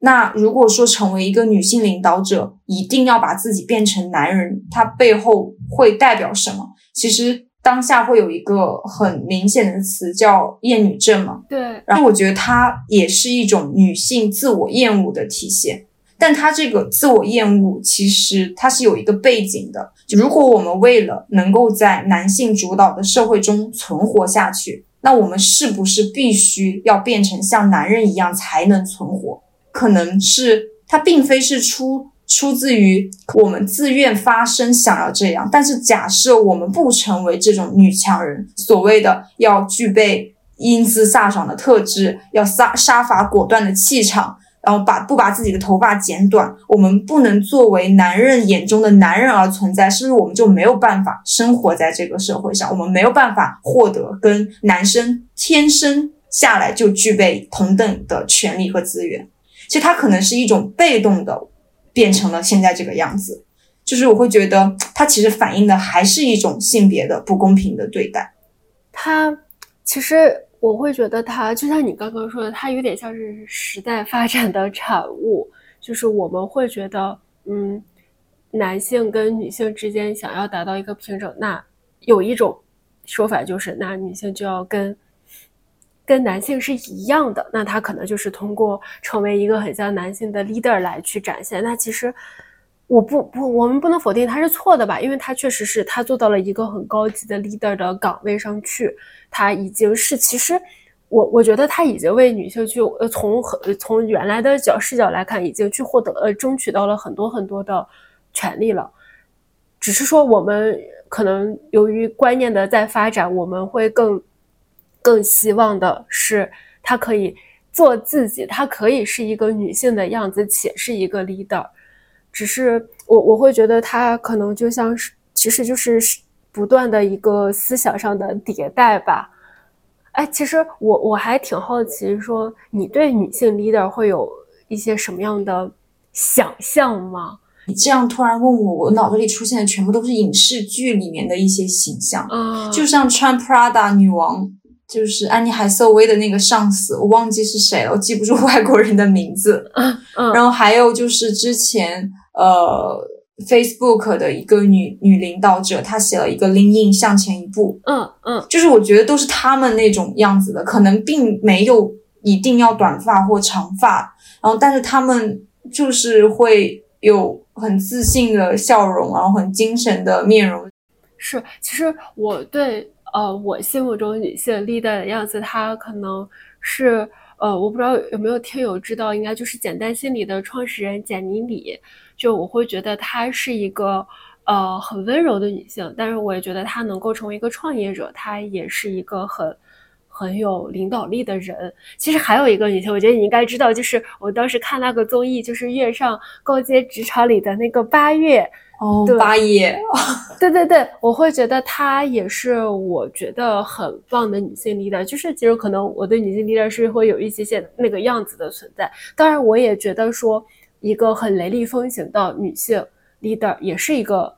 那如果说成为一个女性领导者，一定要把自己变成男人，它背后会代表什么？其实当下会有一个很明显的词叫厌女症嘛。对。然后我觉得它也是一种女性自我厌恶的体现，但它这个自我厌恶其实它是有一个背景的。就如果我们为了能够在男性主导的社会中存活下去，那我们是不是必须要变成像男人一样才能存活？可能是它并非是出出自于我们自愿发生想要这样，但是假设我们不成为这种女强人，所谓的要具备英姿飒爽的特质，要杀杀伐果断的气场，然后把不把自己的头发剪短，我们不能作为男人眼中的男人而存在，是不是我们就没有办法生活在这个社会上？我们没有办法获得跟男生天生下来就具备同等的权利和资源？其实它可能是一种被动的，变成了现在这个样子，就是我会觉得它其实反映的还是一种性别的不公平的对待。它其实我会觉得它就像你刚刚说的，它有点像是时代发展的产物，就是我们会觉得，嗯，男性跟女性之间想要达到一个平等，那有一种说法就是，那女性就要跟。跟男性是一样的，那他可能就是通过成为一个很像男性的 leader 来去展现。那其实我不不，我们不能否定他是错的吧？因为他确实是他做到了一个很高级的 leader 的岗位上去，他已经是其实我我觉得他已经为女性去呃从很从原来的角视角来看，已经去获得呃争取到了很多很多的权利了。只是说我们。可能由于观念的在发展，我们会更更希望的是她可以做自己，她可以是一个女性的样子，且是一个 leader。只是我我会觉得她可能就像是，其实就是不断的一个思想上的迭代吧。哎，其实我我还挺好奇，说你对女性 leader 会有一些什么样的想象吗？你这样突然问我，我脑子里出现的全部都是影视剧里面的一些形象，啊，就像穿 Prada 女王，就是安妮海瑟薇的那个上司，我忘记是谁了，我记不住外国人的名字。嗯嗯，然后还有就是之前呃 Facebook 的一个女女领导者，她写了一个 Lean In 向前一步，嗯嗯就是我觉得都是他们那种样子的，可能并没有一定要短发或长发，然后但是他们就是会有很自信的笑容，然后很精神的面容。是。其实我对呃我心目中女性 leader 的样子，她可能是呃我不知道有没有听友知道，应该就是简单心理的创始人简妮里。就我会觉得她是一个呃很温柔的女性，但是我也觉得她能够成为一个创业者，她也是一个很很有领导力的人。其实还有一个女性，我觉得你应该知道，就是我当时看那个综艺，就是《月上高阶职场》里的那个八月。哦八爷，对对对，我会觉得她也是我觉得很棒的女性 leader。就是其实可能我对女性 leader 是会有一些些那个样子的存在。当然，我也觉得说一个很雷厉风行的女性 leader 也是一个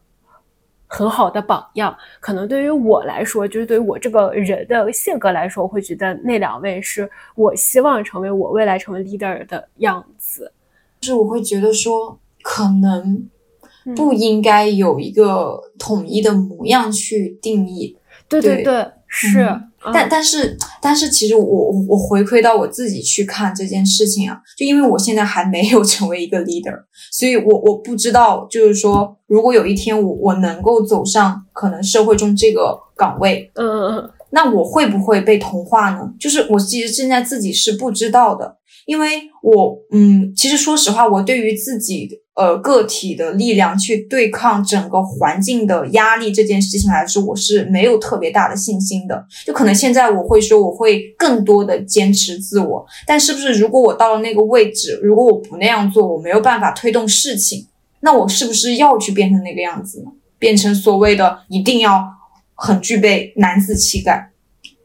很好的榜样。可能对于我来说，就是对于我这个人的性格来说，我会觉得那两位是我希望成为我未来成为 leader 的样子。就是我会觉得说，可能嗯不应该有一个统一的模样去定义。对对对，是。嗯嗯但但是但是，其实我我我回馈到我自己去看这件事情啊，就因为我现在还没有成为一个 leader，所以我我不知道，就是说，如果有一天我我能够走上可能社会中这个岗位，嗯嗯嗯那我会不会被同化呢？就是我其实现在自己是不知道的，因为我嗯，其实说实话，我对于自己呃个体的力量去对抗整个环境的压力这件事情来说，我是没有特别大的信心的。就可能现在我会说，我会更多的坚持自我，但是不是如果我到了那个位置，如果我不那样做，我没有办法推动事情，那我是不是要去变成那个样子呢？变成所谓的一定要很具备男子气概？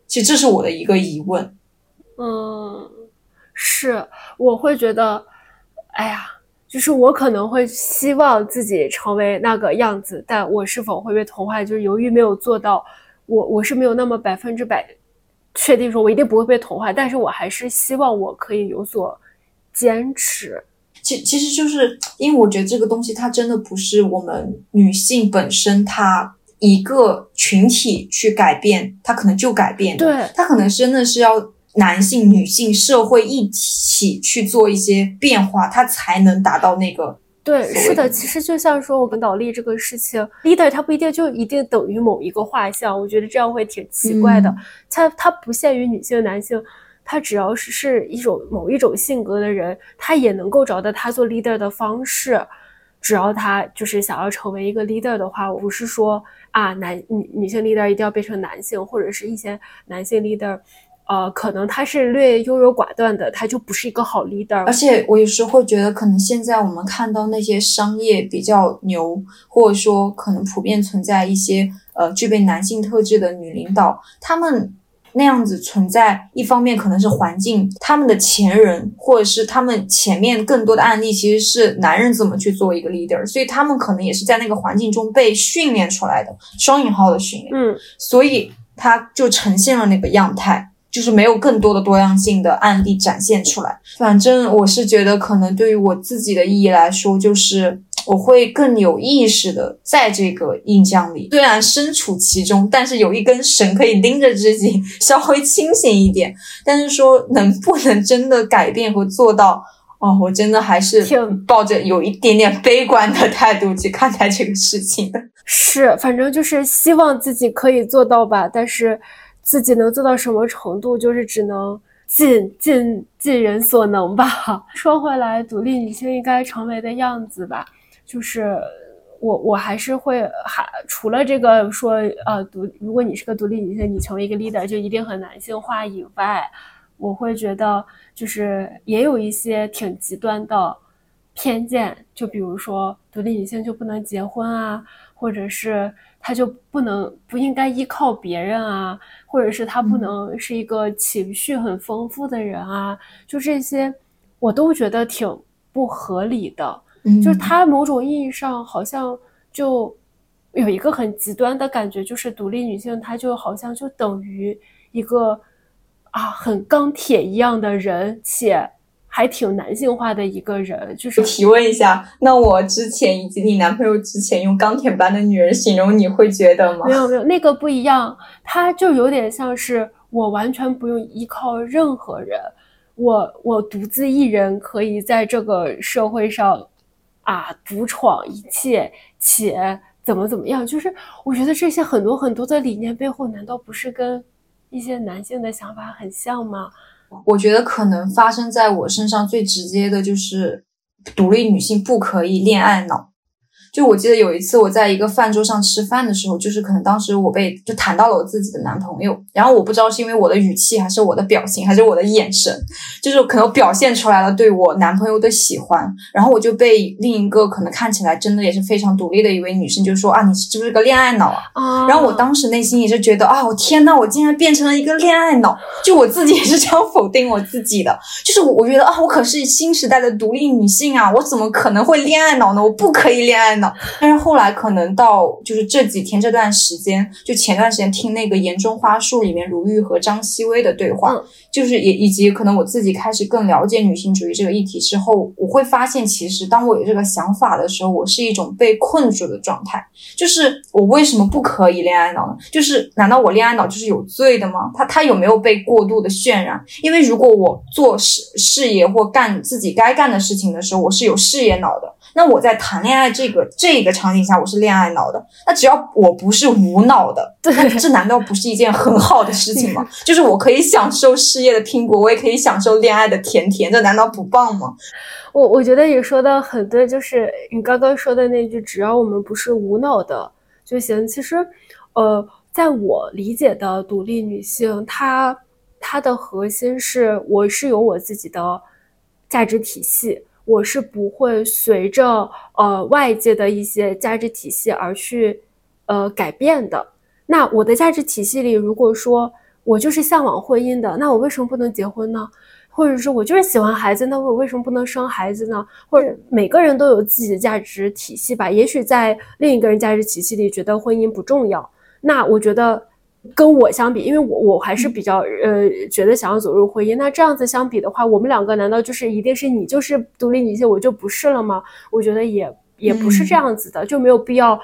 其实这是我的一个疑问。嗯，是，我会觉得，哎呀，就是我可能会希望自己成为那个样子，但我是否会被同化，就是由于没有做到，我我是没有那么百分之百确定说我一定不会被同化，但是我还是希望我可以有所坚持。其其实就是因为我觉得这个东西它真的不是我们女性本身她一个群体去改变，它可能就改变的。对，它可能真的是要男性、女性、社会一起去做一些变化，它才能达到那个。对，是的，其实就像说我跟导力这个事情，leader 它不一定就一定等于某一个画像，我觉得这样会挺奇怪的。嗯它它不限于女性、男性，他只要是是一种某一种性格的人，他也能够找到他做 leader 的方式。只要他就是想要成为一个 leader 的话，我不是说啊男女女性 leader 一定要变成男性，或者是一些男性 leader，呃，可能他是略优柔寡断的，他就不是一个好 leader。而且我有时候会觉得，可能现在我们看到那些商业比较牛，或者说可能普遍存在一些呃具备男性特质的女领导，她们那样子存在，一方面可能是环境，他们的前人或者是他们前面更多的案例其实是男人怎么去做一个 leader，所以他们可能也是在那个环境中被训练出来的，双引号的训练。嗯，所以他就呈现了那个样态，就是没有更多的多样性的案例展现出来。反正我是觉得，可能对于我自己的意义来说，就是我会更有意识的在这个印象里，虽然身处其中，但是有一根绳可以拎着自己 稍微清醒一点。但是说能不能真的改变和做到？哦，我真的还是挺抱着有一点点悲观的态度去看待这个事情的。是，反正就是希望自己可以做到吧，但是自己能做到什么程度，就是只能尽尽尽人所能吧。说回来，独立女性应该成为的样子吧，就是我我还是会还除了这个说呃独，如果你是个独立女性，你成为一个 leader 就一定很男性化以外，我会觉得就是也有一些挺极端的偏见，就比如说独立女性就不能结婚啊，或者是她就不能不应该依靠别人啊，或者是他不能是一个情绪很丰富的人啊，就这些我都觉得挺不合理的。就是他某种意义上好像就有一个很极端的感觉，就是独立女性，她就好像就等于一个啊很钢铁一样的人，且还挺男性化的一个人。就是提问一下，那我之前以及你男朋友之前用钢铁般的女人形容，你会觉得吗？没有没有，那个不一样，他就有点像是我完全不用依靠任何人，我我独自一人可以在这个社会上。啊，独闯一切，且怎么怎么样？就是我觉得这些很多很多的理念背后，难道不是跟一些男性的想法很像吗？我觉得可能发生在我身上最直接的就是，独立女性不可以恋爱脑。就我记得有一次我在一个饭桌上吃饭的时候，就是可能当时我被就谈到了我自己的男朋友，然后我不知道是因为我的语气，还是我的表情，还是我的眼神，就是可能表现出来了对我男朋友的喜欢，然后我就被另一个可能看起来真的也是非常独立的一位女生就说啊，你是不是个恋爱脑啊？然后我当时内心也是觉得啊，我天呐，我竟然变成了一个恋爱脑，就我自己也是这样否定我自己的，就是我觉得啊，我可是新时代的独立女性啊，我怎么可能会恋爱脑呢？我不可以恋爱。但是后来可能到就是这几天这段时间，就前段时间听那个《言中花树》里面卢玉和张曦薇的对话，就是也以及可能我自己开始更了解女性主义这个议题之后，我会发现其实当我有这个想法的时候，我是一种被困住的状态。就是我为什么不可以恋爱脑呢？就是难道我恋爱脑就是有罪的吗？他他有没有被过度的渲染？因为如果我做事事业或干自己该干的事情的时候，我是有事业脑的。那我在谈恋爱这个这个场景下，我是恋爱脑的。那只要我不是无脑的，那这难道不是一件很好的事情吗？就是我可以享受事业的拼搏，我也可以享受恋爱的甜甜，这难道不棒吗？我我觉得你说的很对，就是你刚刚说的那句，只要我们不是无脑的就行。其实，呃，在我理解的独立女性，她她的核心是我是有我自己的价值体系。我是不会随着呃外界的一些价值体系而去呃改变的。那我的价值体系里，如果说我就是向往婚姻的，那我为什么不能结婚呢？或者说我就是喜欢孩子，那我为什么不能生孩子呢？或者每个人都有自己的价值体系吧。也许在另一个人价值体系里，觉得婚姻不重要。那我觉得。跟我相比，因为我我还是比较呃觉得想要走入婚姻。那这样子相比的话，我们两个难道就是一定是你就是独立女性，我就不是了吗？我觉得也也不是这样子的，就没有必要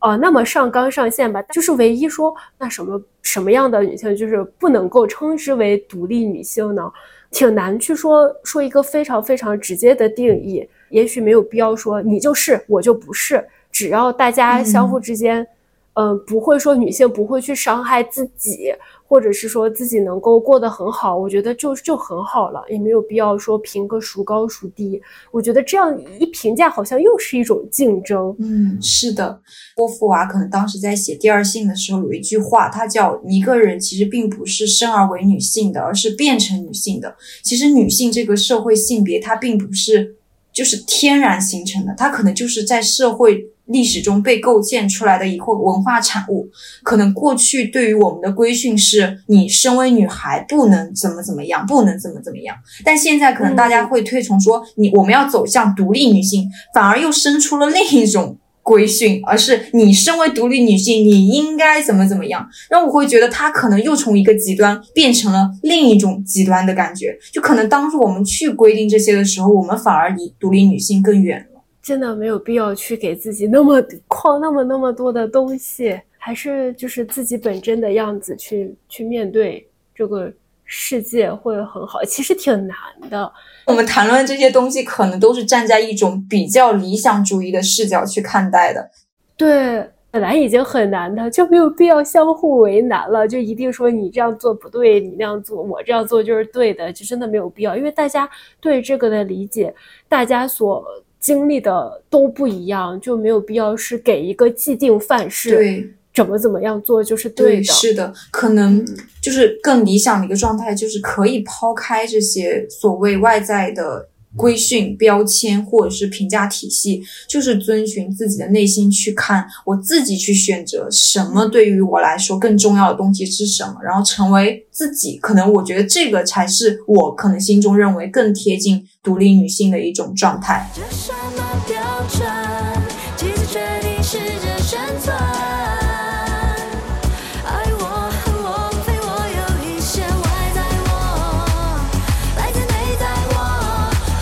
呃那么上纲上线吧。就是唯一说那什么什么样的女性就是不能够称之为独立女性呢？挺难去说说一个非常非常直接的定义。也许没有必要说你就是我就不是，只要大家相互之间。嗯，呃不会说女性不会去伤害自己，或者是说自己能够过得很好，我觉得就就很好了，也没有必要说评个孰高孰低。我觉得这样一评价，好像又是一种竞争。嗯，是的，波伏娃可能当时在写《第二性》的时候有一句话，它叫“一个人其实并不是生而为女性的，而是变成女性的”。其实女性这个社会性别，它并不是就是天然形成的，它可能就是在社会。历史中被构建出来的一个文化产物，可能过去对于我们的规训是，你身为女孩不能怎么怎么样，不能怎么怎么样。但现在可能大家会推崇说，你我们要走向独立女性，反而又生出了另一种规训，而是你身为独立女性，你应该怎么怎么样。那我会觉得，它可能又从一个极端变成了另一种极端的感觉。就可能当初我们去规定这些的时候，我们反而离独立女性更远。真的没有必要去给自己那么 框那么那么多的东西，还是就是自己本真的样子去去面对这个世界会很好。其实挺难的。我们谈论这些东西，可能都是站在一种比较理想主义的视角去看待的。对，本来已经很难的，就没有必要相互为难了。就一定说你这样做不对，你那样做，我这样做就是对的，就真的没有必要。因为大家对这个的理解，大家所。经历的都不一样，就没有必要是给一个既定范式，对，怎么怎么样做就是对的。是的，可能就是更理想的一个状态，就是可以抛开这些所谓外在的规训、标签或者是评价体系，就是遵循自己的内心去看，我自己去选择什么对于我来说更重要的东西是什么，然后成为自己。可能我觉得这个才是我可能心中认为更贴近独立女性的一种状态。这什么标准？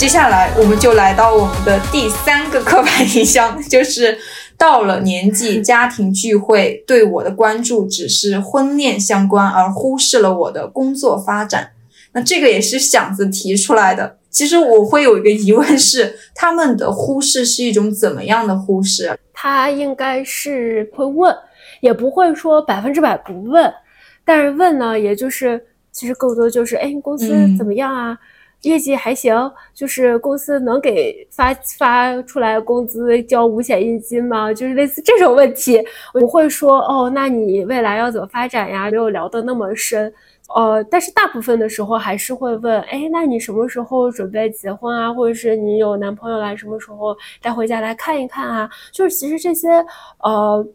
接下来我们就来到我们的第三个刻板印象，就是到了年纪，家庭聚会对我的关注只是婚恋相关，而忽视了我的工作发展。那这个也是想子提出来的。其实我会有一个疑问是，他们的忽视是一种怎么样的忽视？他应该是会问，也不会说百分之百不问，但是问呢，也就是其实更多就是，哎，公司嗯怎么样啊？业绩还行，就是公司能给发发出来工资交五险一金吗？就是类似这种问题，我会说哦，那你未来要怎么发展呀？没有聊得那么深。呃，但是大部分的时候还是会问，哎，那你什么时候准备结婚啊？或者是你有男朋友来，什么时候带回家来看一看啊？就是其实这些，呃，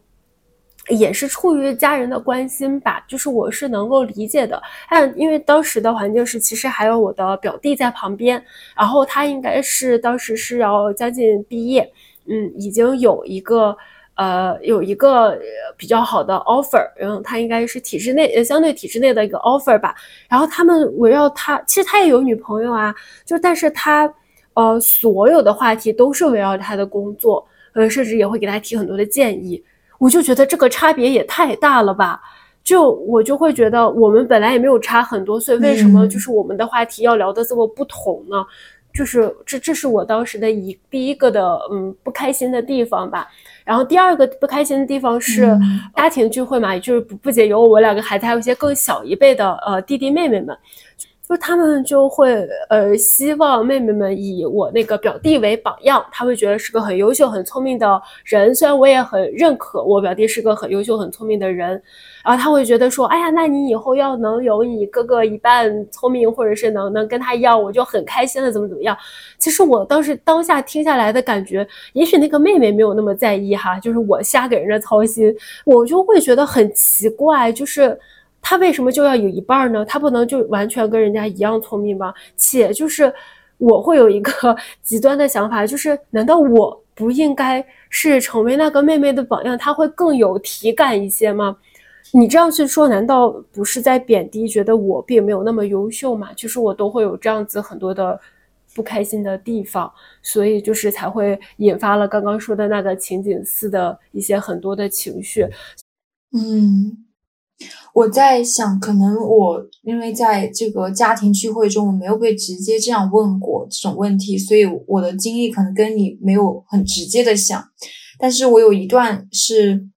也是出于家人的关心吧，就是我是能够理解的。但因为当时的环境是，其实还有我的表弟在旁边，然后他应该是当时是要将近毕业，嗯，已经有一个。呃，有一个比较好的 offer，嗯，他应该是体制内，呃，相对体制内的一个 offer 吧。然后他们围绕他，其实他也有女朋友啊，就但是他，呃，所有的话题都是围绕他的工作，呃，甚至也会给他提很多的建议。我就觉得这个差别也太大了吧。就我就会觉得，我们本来也没有差很多岁，为什么嗯就是我们的话题要聊得这么不同呢？就是这，这是我当时的一第一个的嗯不开心的地方吧。然后第二个不开心的地方是嗯家庭聚会嘛，也就是不不仅有我两个孩子，还有一些更小一辈的呃弟弟妹妹们，就他们就会呃希望妹妹们以我那个表弟为榜样，他会觉得是个很优秀、很聪明的人。虽然我也很认可我表弟是个很优秀、很聪明的人，然后他会觉得说，哎呀，那你以后要能有你哥哥一半聪明，或者是能能跟他一样，我就很开心了，怎么怎么样。其实我当时当下听下来的感觉，也许那个妹妹没有那么在意哈，就是我瞎给人家操心，我就会觉得很奇怪，就是他为什么就要有一半儿呢？他不能就完全跟人家一样聪明吗？且就是我会有一个 极端的想法，就是难道我不应该是成为那个妹妹的榜样？她会更有体感一些吗？你这样去说，难道不是在贬低，觉得我并没有那么优秀吗？其实我都会有这样子很多的不开心的地方，所以就是才会引发了刚刚说的那个情景四的一些很多的情绪。嗯，我在想，可能我因为在这个家庭聚会中，我没有被直接这样问过这种问题，所以我的经历可能跟你没有很直接的想。但是我有一段是，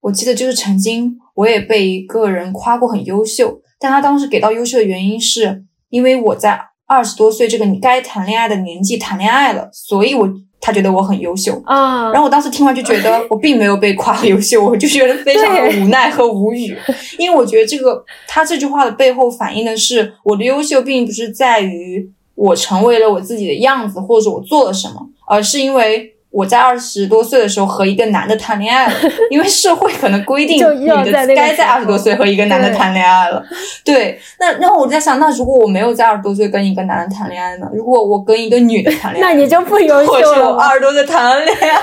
我记得就是曾经我也被一个人夸过很优秀，但他当时给到优秀的原因是因为我在二十多岁这个你该谈恋爱的年纪谈恋爱了，所以我他觉得我很优秀。啊，然后我当时听完就觉得 我并没有被夸优秀，我就觉得非常的无奈和无语，因为我觉得这个他这句话的背后反映的是我的优秀并不是在于我成为了我自己的样子，或者我做了什么，而是因为。我在二十多岁的时候和一个男的谈恋爱了，因为社会可能规定就女的该在二十多岁和一个男的谈恋爱了。对，那然后我在想，那如果我没有在二十多岁跟一个男的谈恋爱呢？如果我跟一个女的谈恋爱，那你就不优或者我秀了吗。二十多岁谈了恋爱，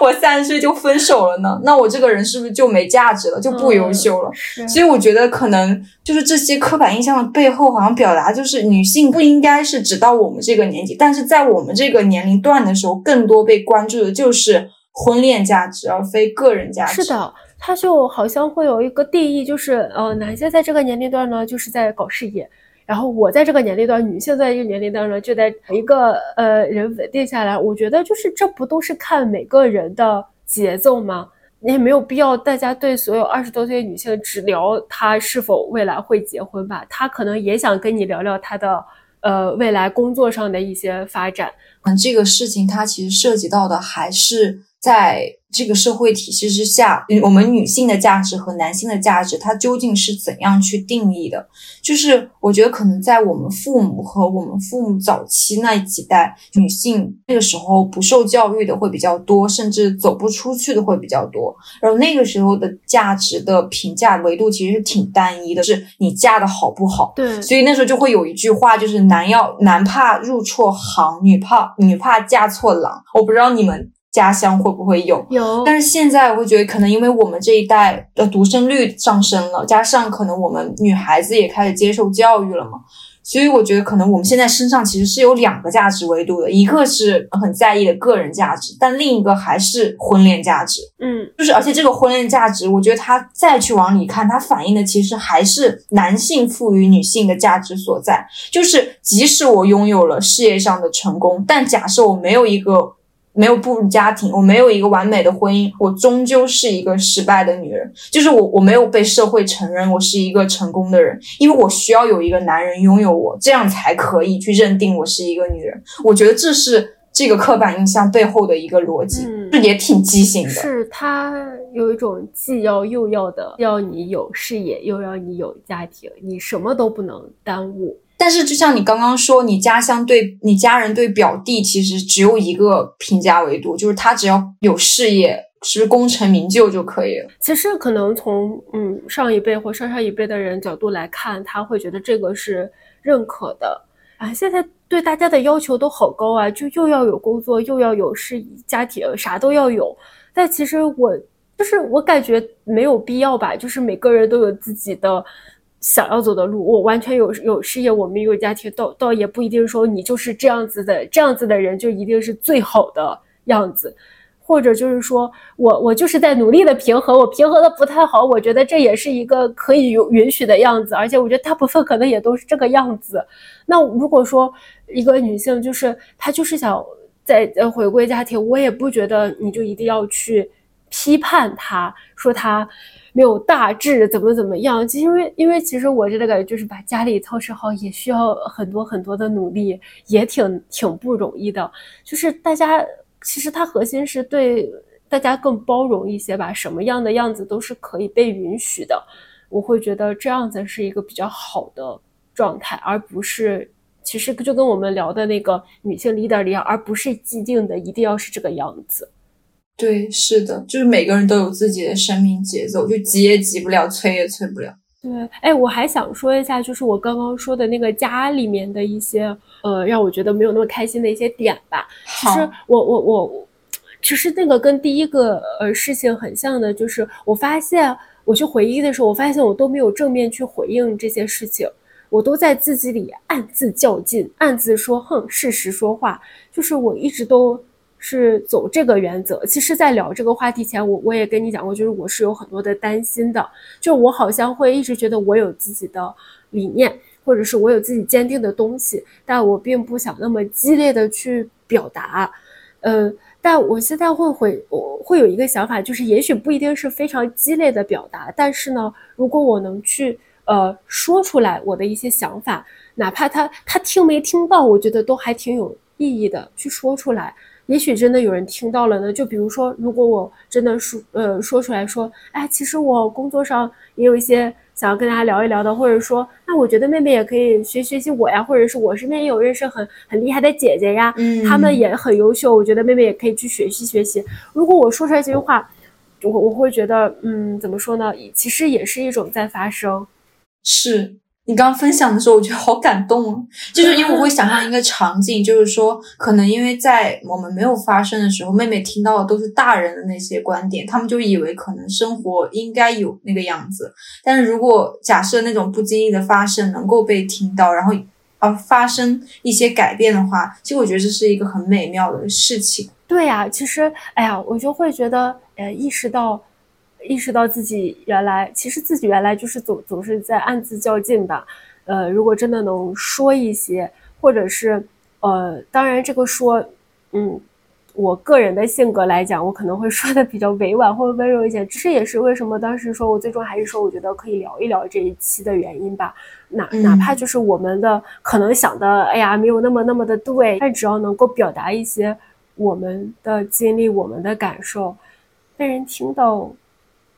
我三十岁就分手了呢？那我这个人是不是就没价值了，就不优秀了？是所以我觉得可能就是这些刻板印象的背后，好像表达就是女性不应该是只到我们这个年纪，但是在我们这个年龄段的时候，更多被关关注的就是婚恋价值，而非个人价值。是，的，他就好像会有一个定义，就是呃，男性在这个年龄段呢，就是在搞事业。然后我在这个年龄段，女性在这个年龄段呢，就在一个呃人稳定下来。我觉得就是这不都是看每个人的节奏吗？你也没有必要大家对所有二十多岁女性只聊她是否未来会结婚吧。她可能也想跟你聊聊她的呃未来工作上的一些发展。嗯，这个事情它其实涉及到的还是在这个社会体系之下，嗯我们女性的价值和男性的价值，它究竟是怎样去定义的？就是我觉得可能在我们父母和我们父母早期那几代女性，那个时候不受教育的会比较多，甚至走不出去的会比较多。然后那个时候的价值的评价维度其实是挺单一的，是你嫁的好不好。对所以那时候就会有一句话，就是男要男怕入错行，女怕女怕嫁错郎。我不知道你们家乡会不会有，有，但是现在我会觉得，可能因为我们这一代的独生率上升了，加上可能我们女孩子也开始接受教育了嘛，所以我觉得可能我们现在身上其实是有两个价值维度的，一个是很在意的个人价值，但另一个还是婚恋价值。嗯就是而且这个婚恋价值，我觉得它再去往里看，它反映的其实还是男性赋予女性的价值所在。就是即使我拥有了事业上的成功，但假设我没有一个没有步入家庭，我没有一个完美的婚姻，我终究是一个失败的女人。就是我我没有被社会承认我是一个成功的人，因为我需要有一个男人拥有我，这样才可以去认定我是一个女人。我觉得这是这个刻板印象背后的一个逻辑，嗯也挺畸形的。是他有一种既要又要的，要你有事业，又要你有家庭，你什么都不能耽误。但是，就像你刚刚说，你家乡对你家人对表弟其实只有一个评价维度，就是他只要有事业，是功成名就就可以了。其实可能从嗯上一辈或上上一辈的人角度来看，他会觉得这个是认可的啊。现在对大家的要求都好高啊，就又要有工作，又要有事业家庭，啥都要有。但其实我就是我感觉没有必要吧，就是每个人都有自己的想要走的路。我完全有有事业，我们有家庭，倒倒也不一定说你就是这样子的，这样子的人就一定是最好的样子。或者就是说我我就是在努力的平衡，我平衡的不太好，我觉得这也是一个可以有允许的样子，而且我觉得大部分可能也都是这个样子。那如果说一个女性就是她就是想在回归家庭，我也不觉得你就一定要去批判她，说她没有大志怎么怎么样，就因为因为其实我真的感觉就是把家里操持好也需要很多很多的努力，也挺挺不容易的，就是大家。其实它核心是对大家更包容一些吧，什么样的样子都是可以被允许的。我会觉得这样子是一个比较好的状态，而不是其实就跟我们聊的那个女性 leader 一样，而不是既定的一定要是这个样子。对，是的，就是每个人都有自己的生命节奏，就急也急不了，催也催不了。对，哎，我还想说一下，就是我刚刚说的那个家里面的一些，呃，让我觉得没有那么开心的一些点吧。其实我我我，其实那个跟第一个呃事情很像的，就是我发现我去回忆的时候，我发现我都没有正面去回应这些事情，我都在自己里暗自较劲，暗自说哼，事实说话，就是我一直都。是走这个原则。其实，在聊这个话题前，我我也跟你讲过，就是我是有很多的担心的，就我好像会一直觉得我有自己的理念，或者是我有自己坚定的东西，但我并不想那么激烈的去表达。呃，但我现在会会我会有一个想法，就是也许不一定是非常激烈的表达，但是呢，如果我能去呃说出来我的一些想法，哪怕他他听没听到，我觉得都还挺有意义的，去说出来。也许真的有人听到了呢。就比如说，如果我真的说呃说出来说，哎，其实我工作上也有一些想要跟大家聊一聊的，或者说，那我觉得妹妹也可以学学习我呀，或者是我身边也有认识很很厉害的姐姐呀，嗯她们也很优秀，我觉得妹妹也可以去学习学习。如果我说出来这句话，我我会觉得，嗯，怎么说呢？其实也是一种在发声。是你刚刚分享的时候，我觉得好感动啊！就是因为我会想象一个 场景，就是说，可能因为在我们没有发生的时候，妹妹听到的都是大人的那些观点，他们就以为可能生活应该有那个样子。但是如果假设那种不经意的发生能够被听到，然后而发生一些改变的话，其实我觉得这是一个很美妙的事情。对呀、其实，哎呀，我就会觉得，呃，意识到，意识到自己原来，其实自己原来就是总总是在暗自较劲吧。呃，如果真的能说一些，或者是，呃，当然这个说，嗯，我个人的性格来讲，我可能会说的比较委婉或者温柔一些。这也是为什么当时说我最终还是说，我觉得可以聊一聊这一期的原因吧。哪嗯哪怕就是我们的可能想的，哎呀，没有那么那么的对，但只要能够表达一些我们的经历、我们的感受，被人听到，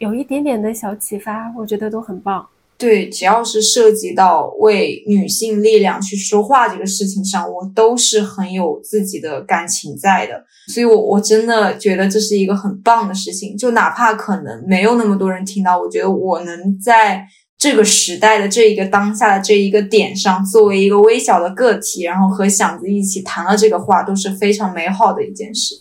有一点点的小启发，我觉得都很棒。对，只要是涉及到为女性力量去说话这个事情上，我都是很有自己的感情在的。所以我，我真的觉得这是一个很棒的事情。就哪怕可能没有那么多人听到，我觉得我能在这个时代的这一个当下的这一个点上，作为一个微小的个体，然后和响子一起谈了这个话，都是非常美好的一件事。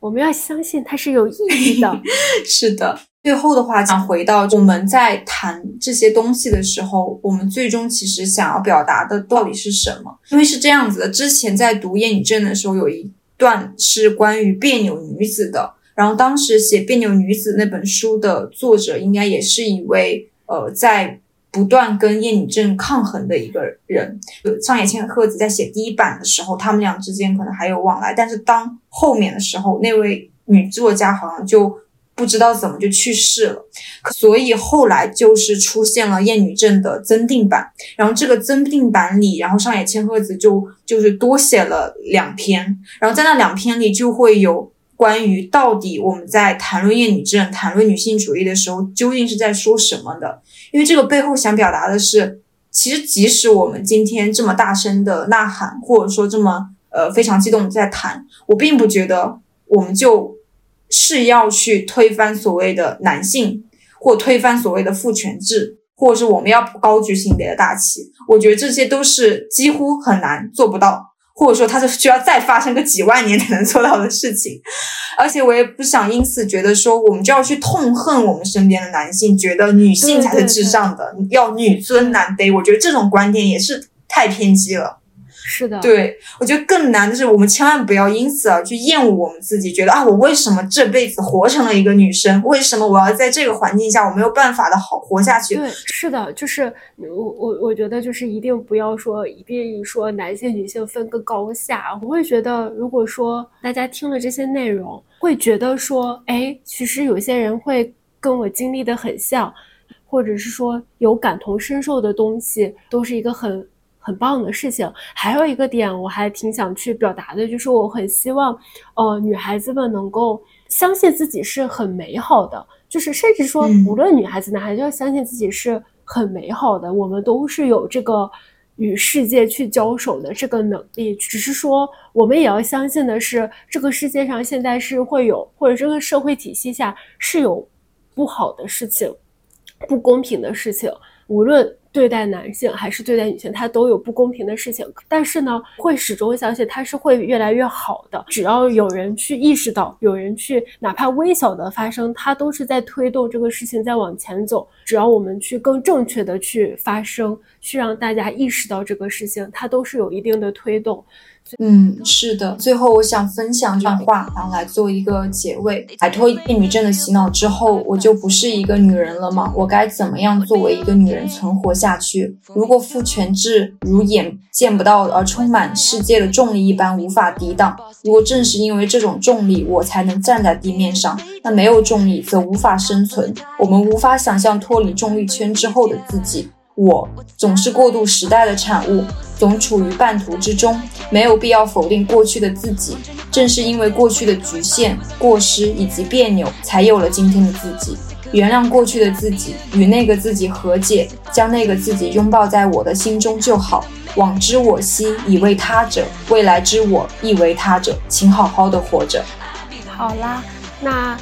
我们要相信它是有意义的。是的，最后的话，想回到我们在谈这些东西的时候，我们最终其实想要表达的到底是什么？因为是这样子的，之前在读《厌女症》的时候，有一段是关于别扭女子的，然后当时写《别扭女子》那本书的作者，应该也是一位呃在。不断跟厌女症抗衡的一个人，上野千鹤子在写第一版的时候，他们俩之间可能还有往来，但是当后面的时候，那位女作家好像就不知道怎么就去世了，所以后来就是出现了厌女症的增订版，然后这个增订版里，然后上野千鹤子就就是多写了两篇，然后在那两篇里就会有关于到底我们在谈论厌女症、谈论女性主义的时候，究竟是在说什么的。因为这个背后想表达的是，其实即使我们今天这么大声的呐喊，或者说这么呃非常激动的在谈，我并不觉得我们就是要去推翻所谓的男性，或推翻所谓的父权制，或者是我们要高举性别的大旗。我觉得这些都是几乎很难做不到。或者说它是需要再发生个几万年才能做到的事情，而且我也不想因此觉得说我们就要去痛恨我们身边的男性，觉得女性才是至上的，要女尊男卑。我觉得这种观点也是太偏激了。是的，对，我觉得更难的是，我们千万不要因此而去厌恶我们自己，觉得啊，我为什么这辈子活成了一个女生？为什么我要在这个环境下我没有办法的好活下去？对，是的，就是我我我觉得就是一定不要说一定说男性女性分个高下。我会觉得，如果说大家听了这些内容，会觉得说，哎，其实有些人会跟我经历的很像，或者是说有感同身受的东西，都是一个很。很棒的事情，还有一个点我还挺想去表达的，就是我很希望，呃，女孩子们能够相信自己是很美好的，就是甚至说，嗯。无论女孩子男孩子，要相信自己是很美好的，我们都是有这个与世界去交手的这个能力，只是说我们也要相信的是，这个世界上现在是会有，或者这个社会体系下是有不好的事情、不公平的事情，无论。对待男性还是对待女性，它都有不公平的事情。但是呢，会始终相信它是会越来越好的。只要有人去意识到，有人去哪怕微小的发生，它都是在推动这个事情在往前走。只要我们去更正确的去发声，去让大家意识到这个事情，它都是有一定的推动。嗯，是的。最后，我想分享这段话，然后来做一个结尾。摆脱厌女症的洗脑之后，我就不是一个女人了吗？我该怎么样作为一个女人存活下去？如果父权制如眼见不到而充满世界的重力一般无法抵挡，如果正是因为这种重力，我才能站在地面上，那没有重力则无法生存。我们无法想象脱离重力圈之后的自己。我总是过渡时代的产物，总处于半途之中，没有必要否定过去的自己。正是因为过去的局限、过失以及别扭，才有了今天的自己。原谅过去的自己，与那个自己和解，将那个自己拥抱在我的心中就好。往之我兮，以为他者；未来之我，亦为他者。请好好的活着。好啦，那。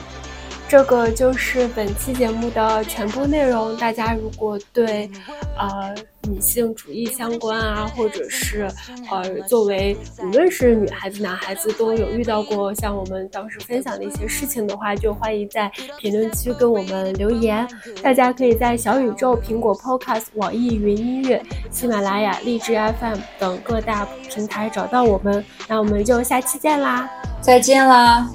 这个就是本期节目的全部内容。大家如果对呃女性主义相关啊，或者是呃作为无论是女孩子男孩子都有遇到过像我们当时分享的一些事情的话，就欢迎在评论区跟我们留言。大家可以在小宇宙、苹果 Podcast、网易云音乐、喜马拉雅、荔枝 FM 等各大平台找到我们。那我们就下期见啦！再见啦！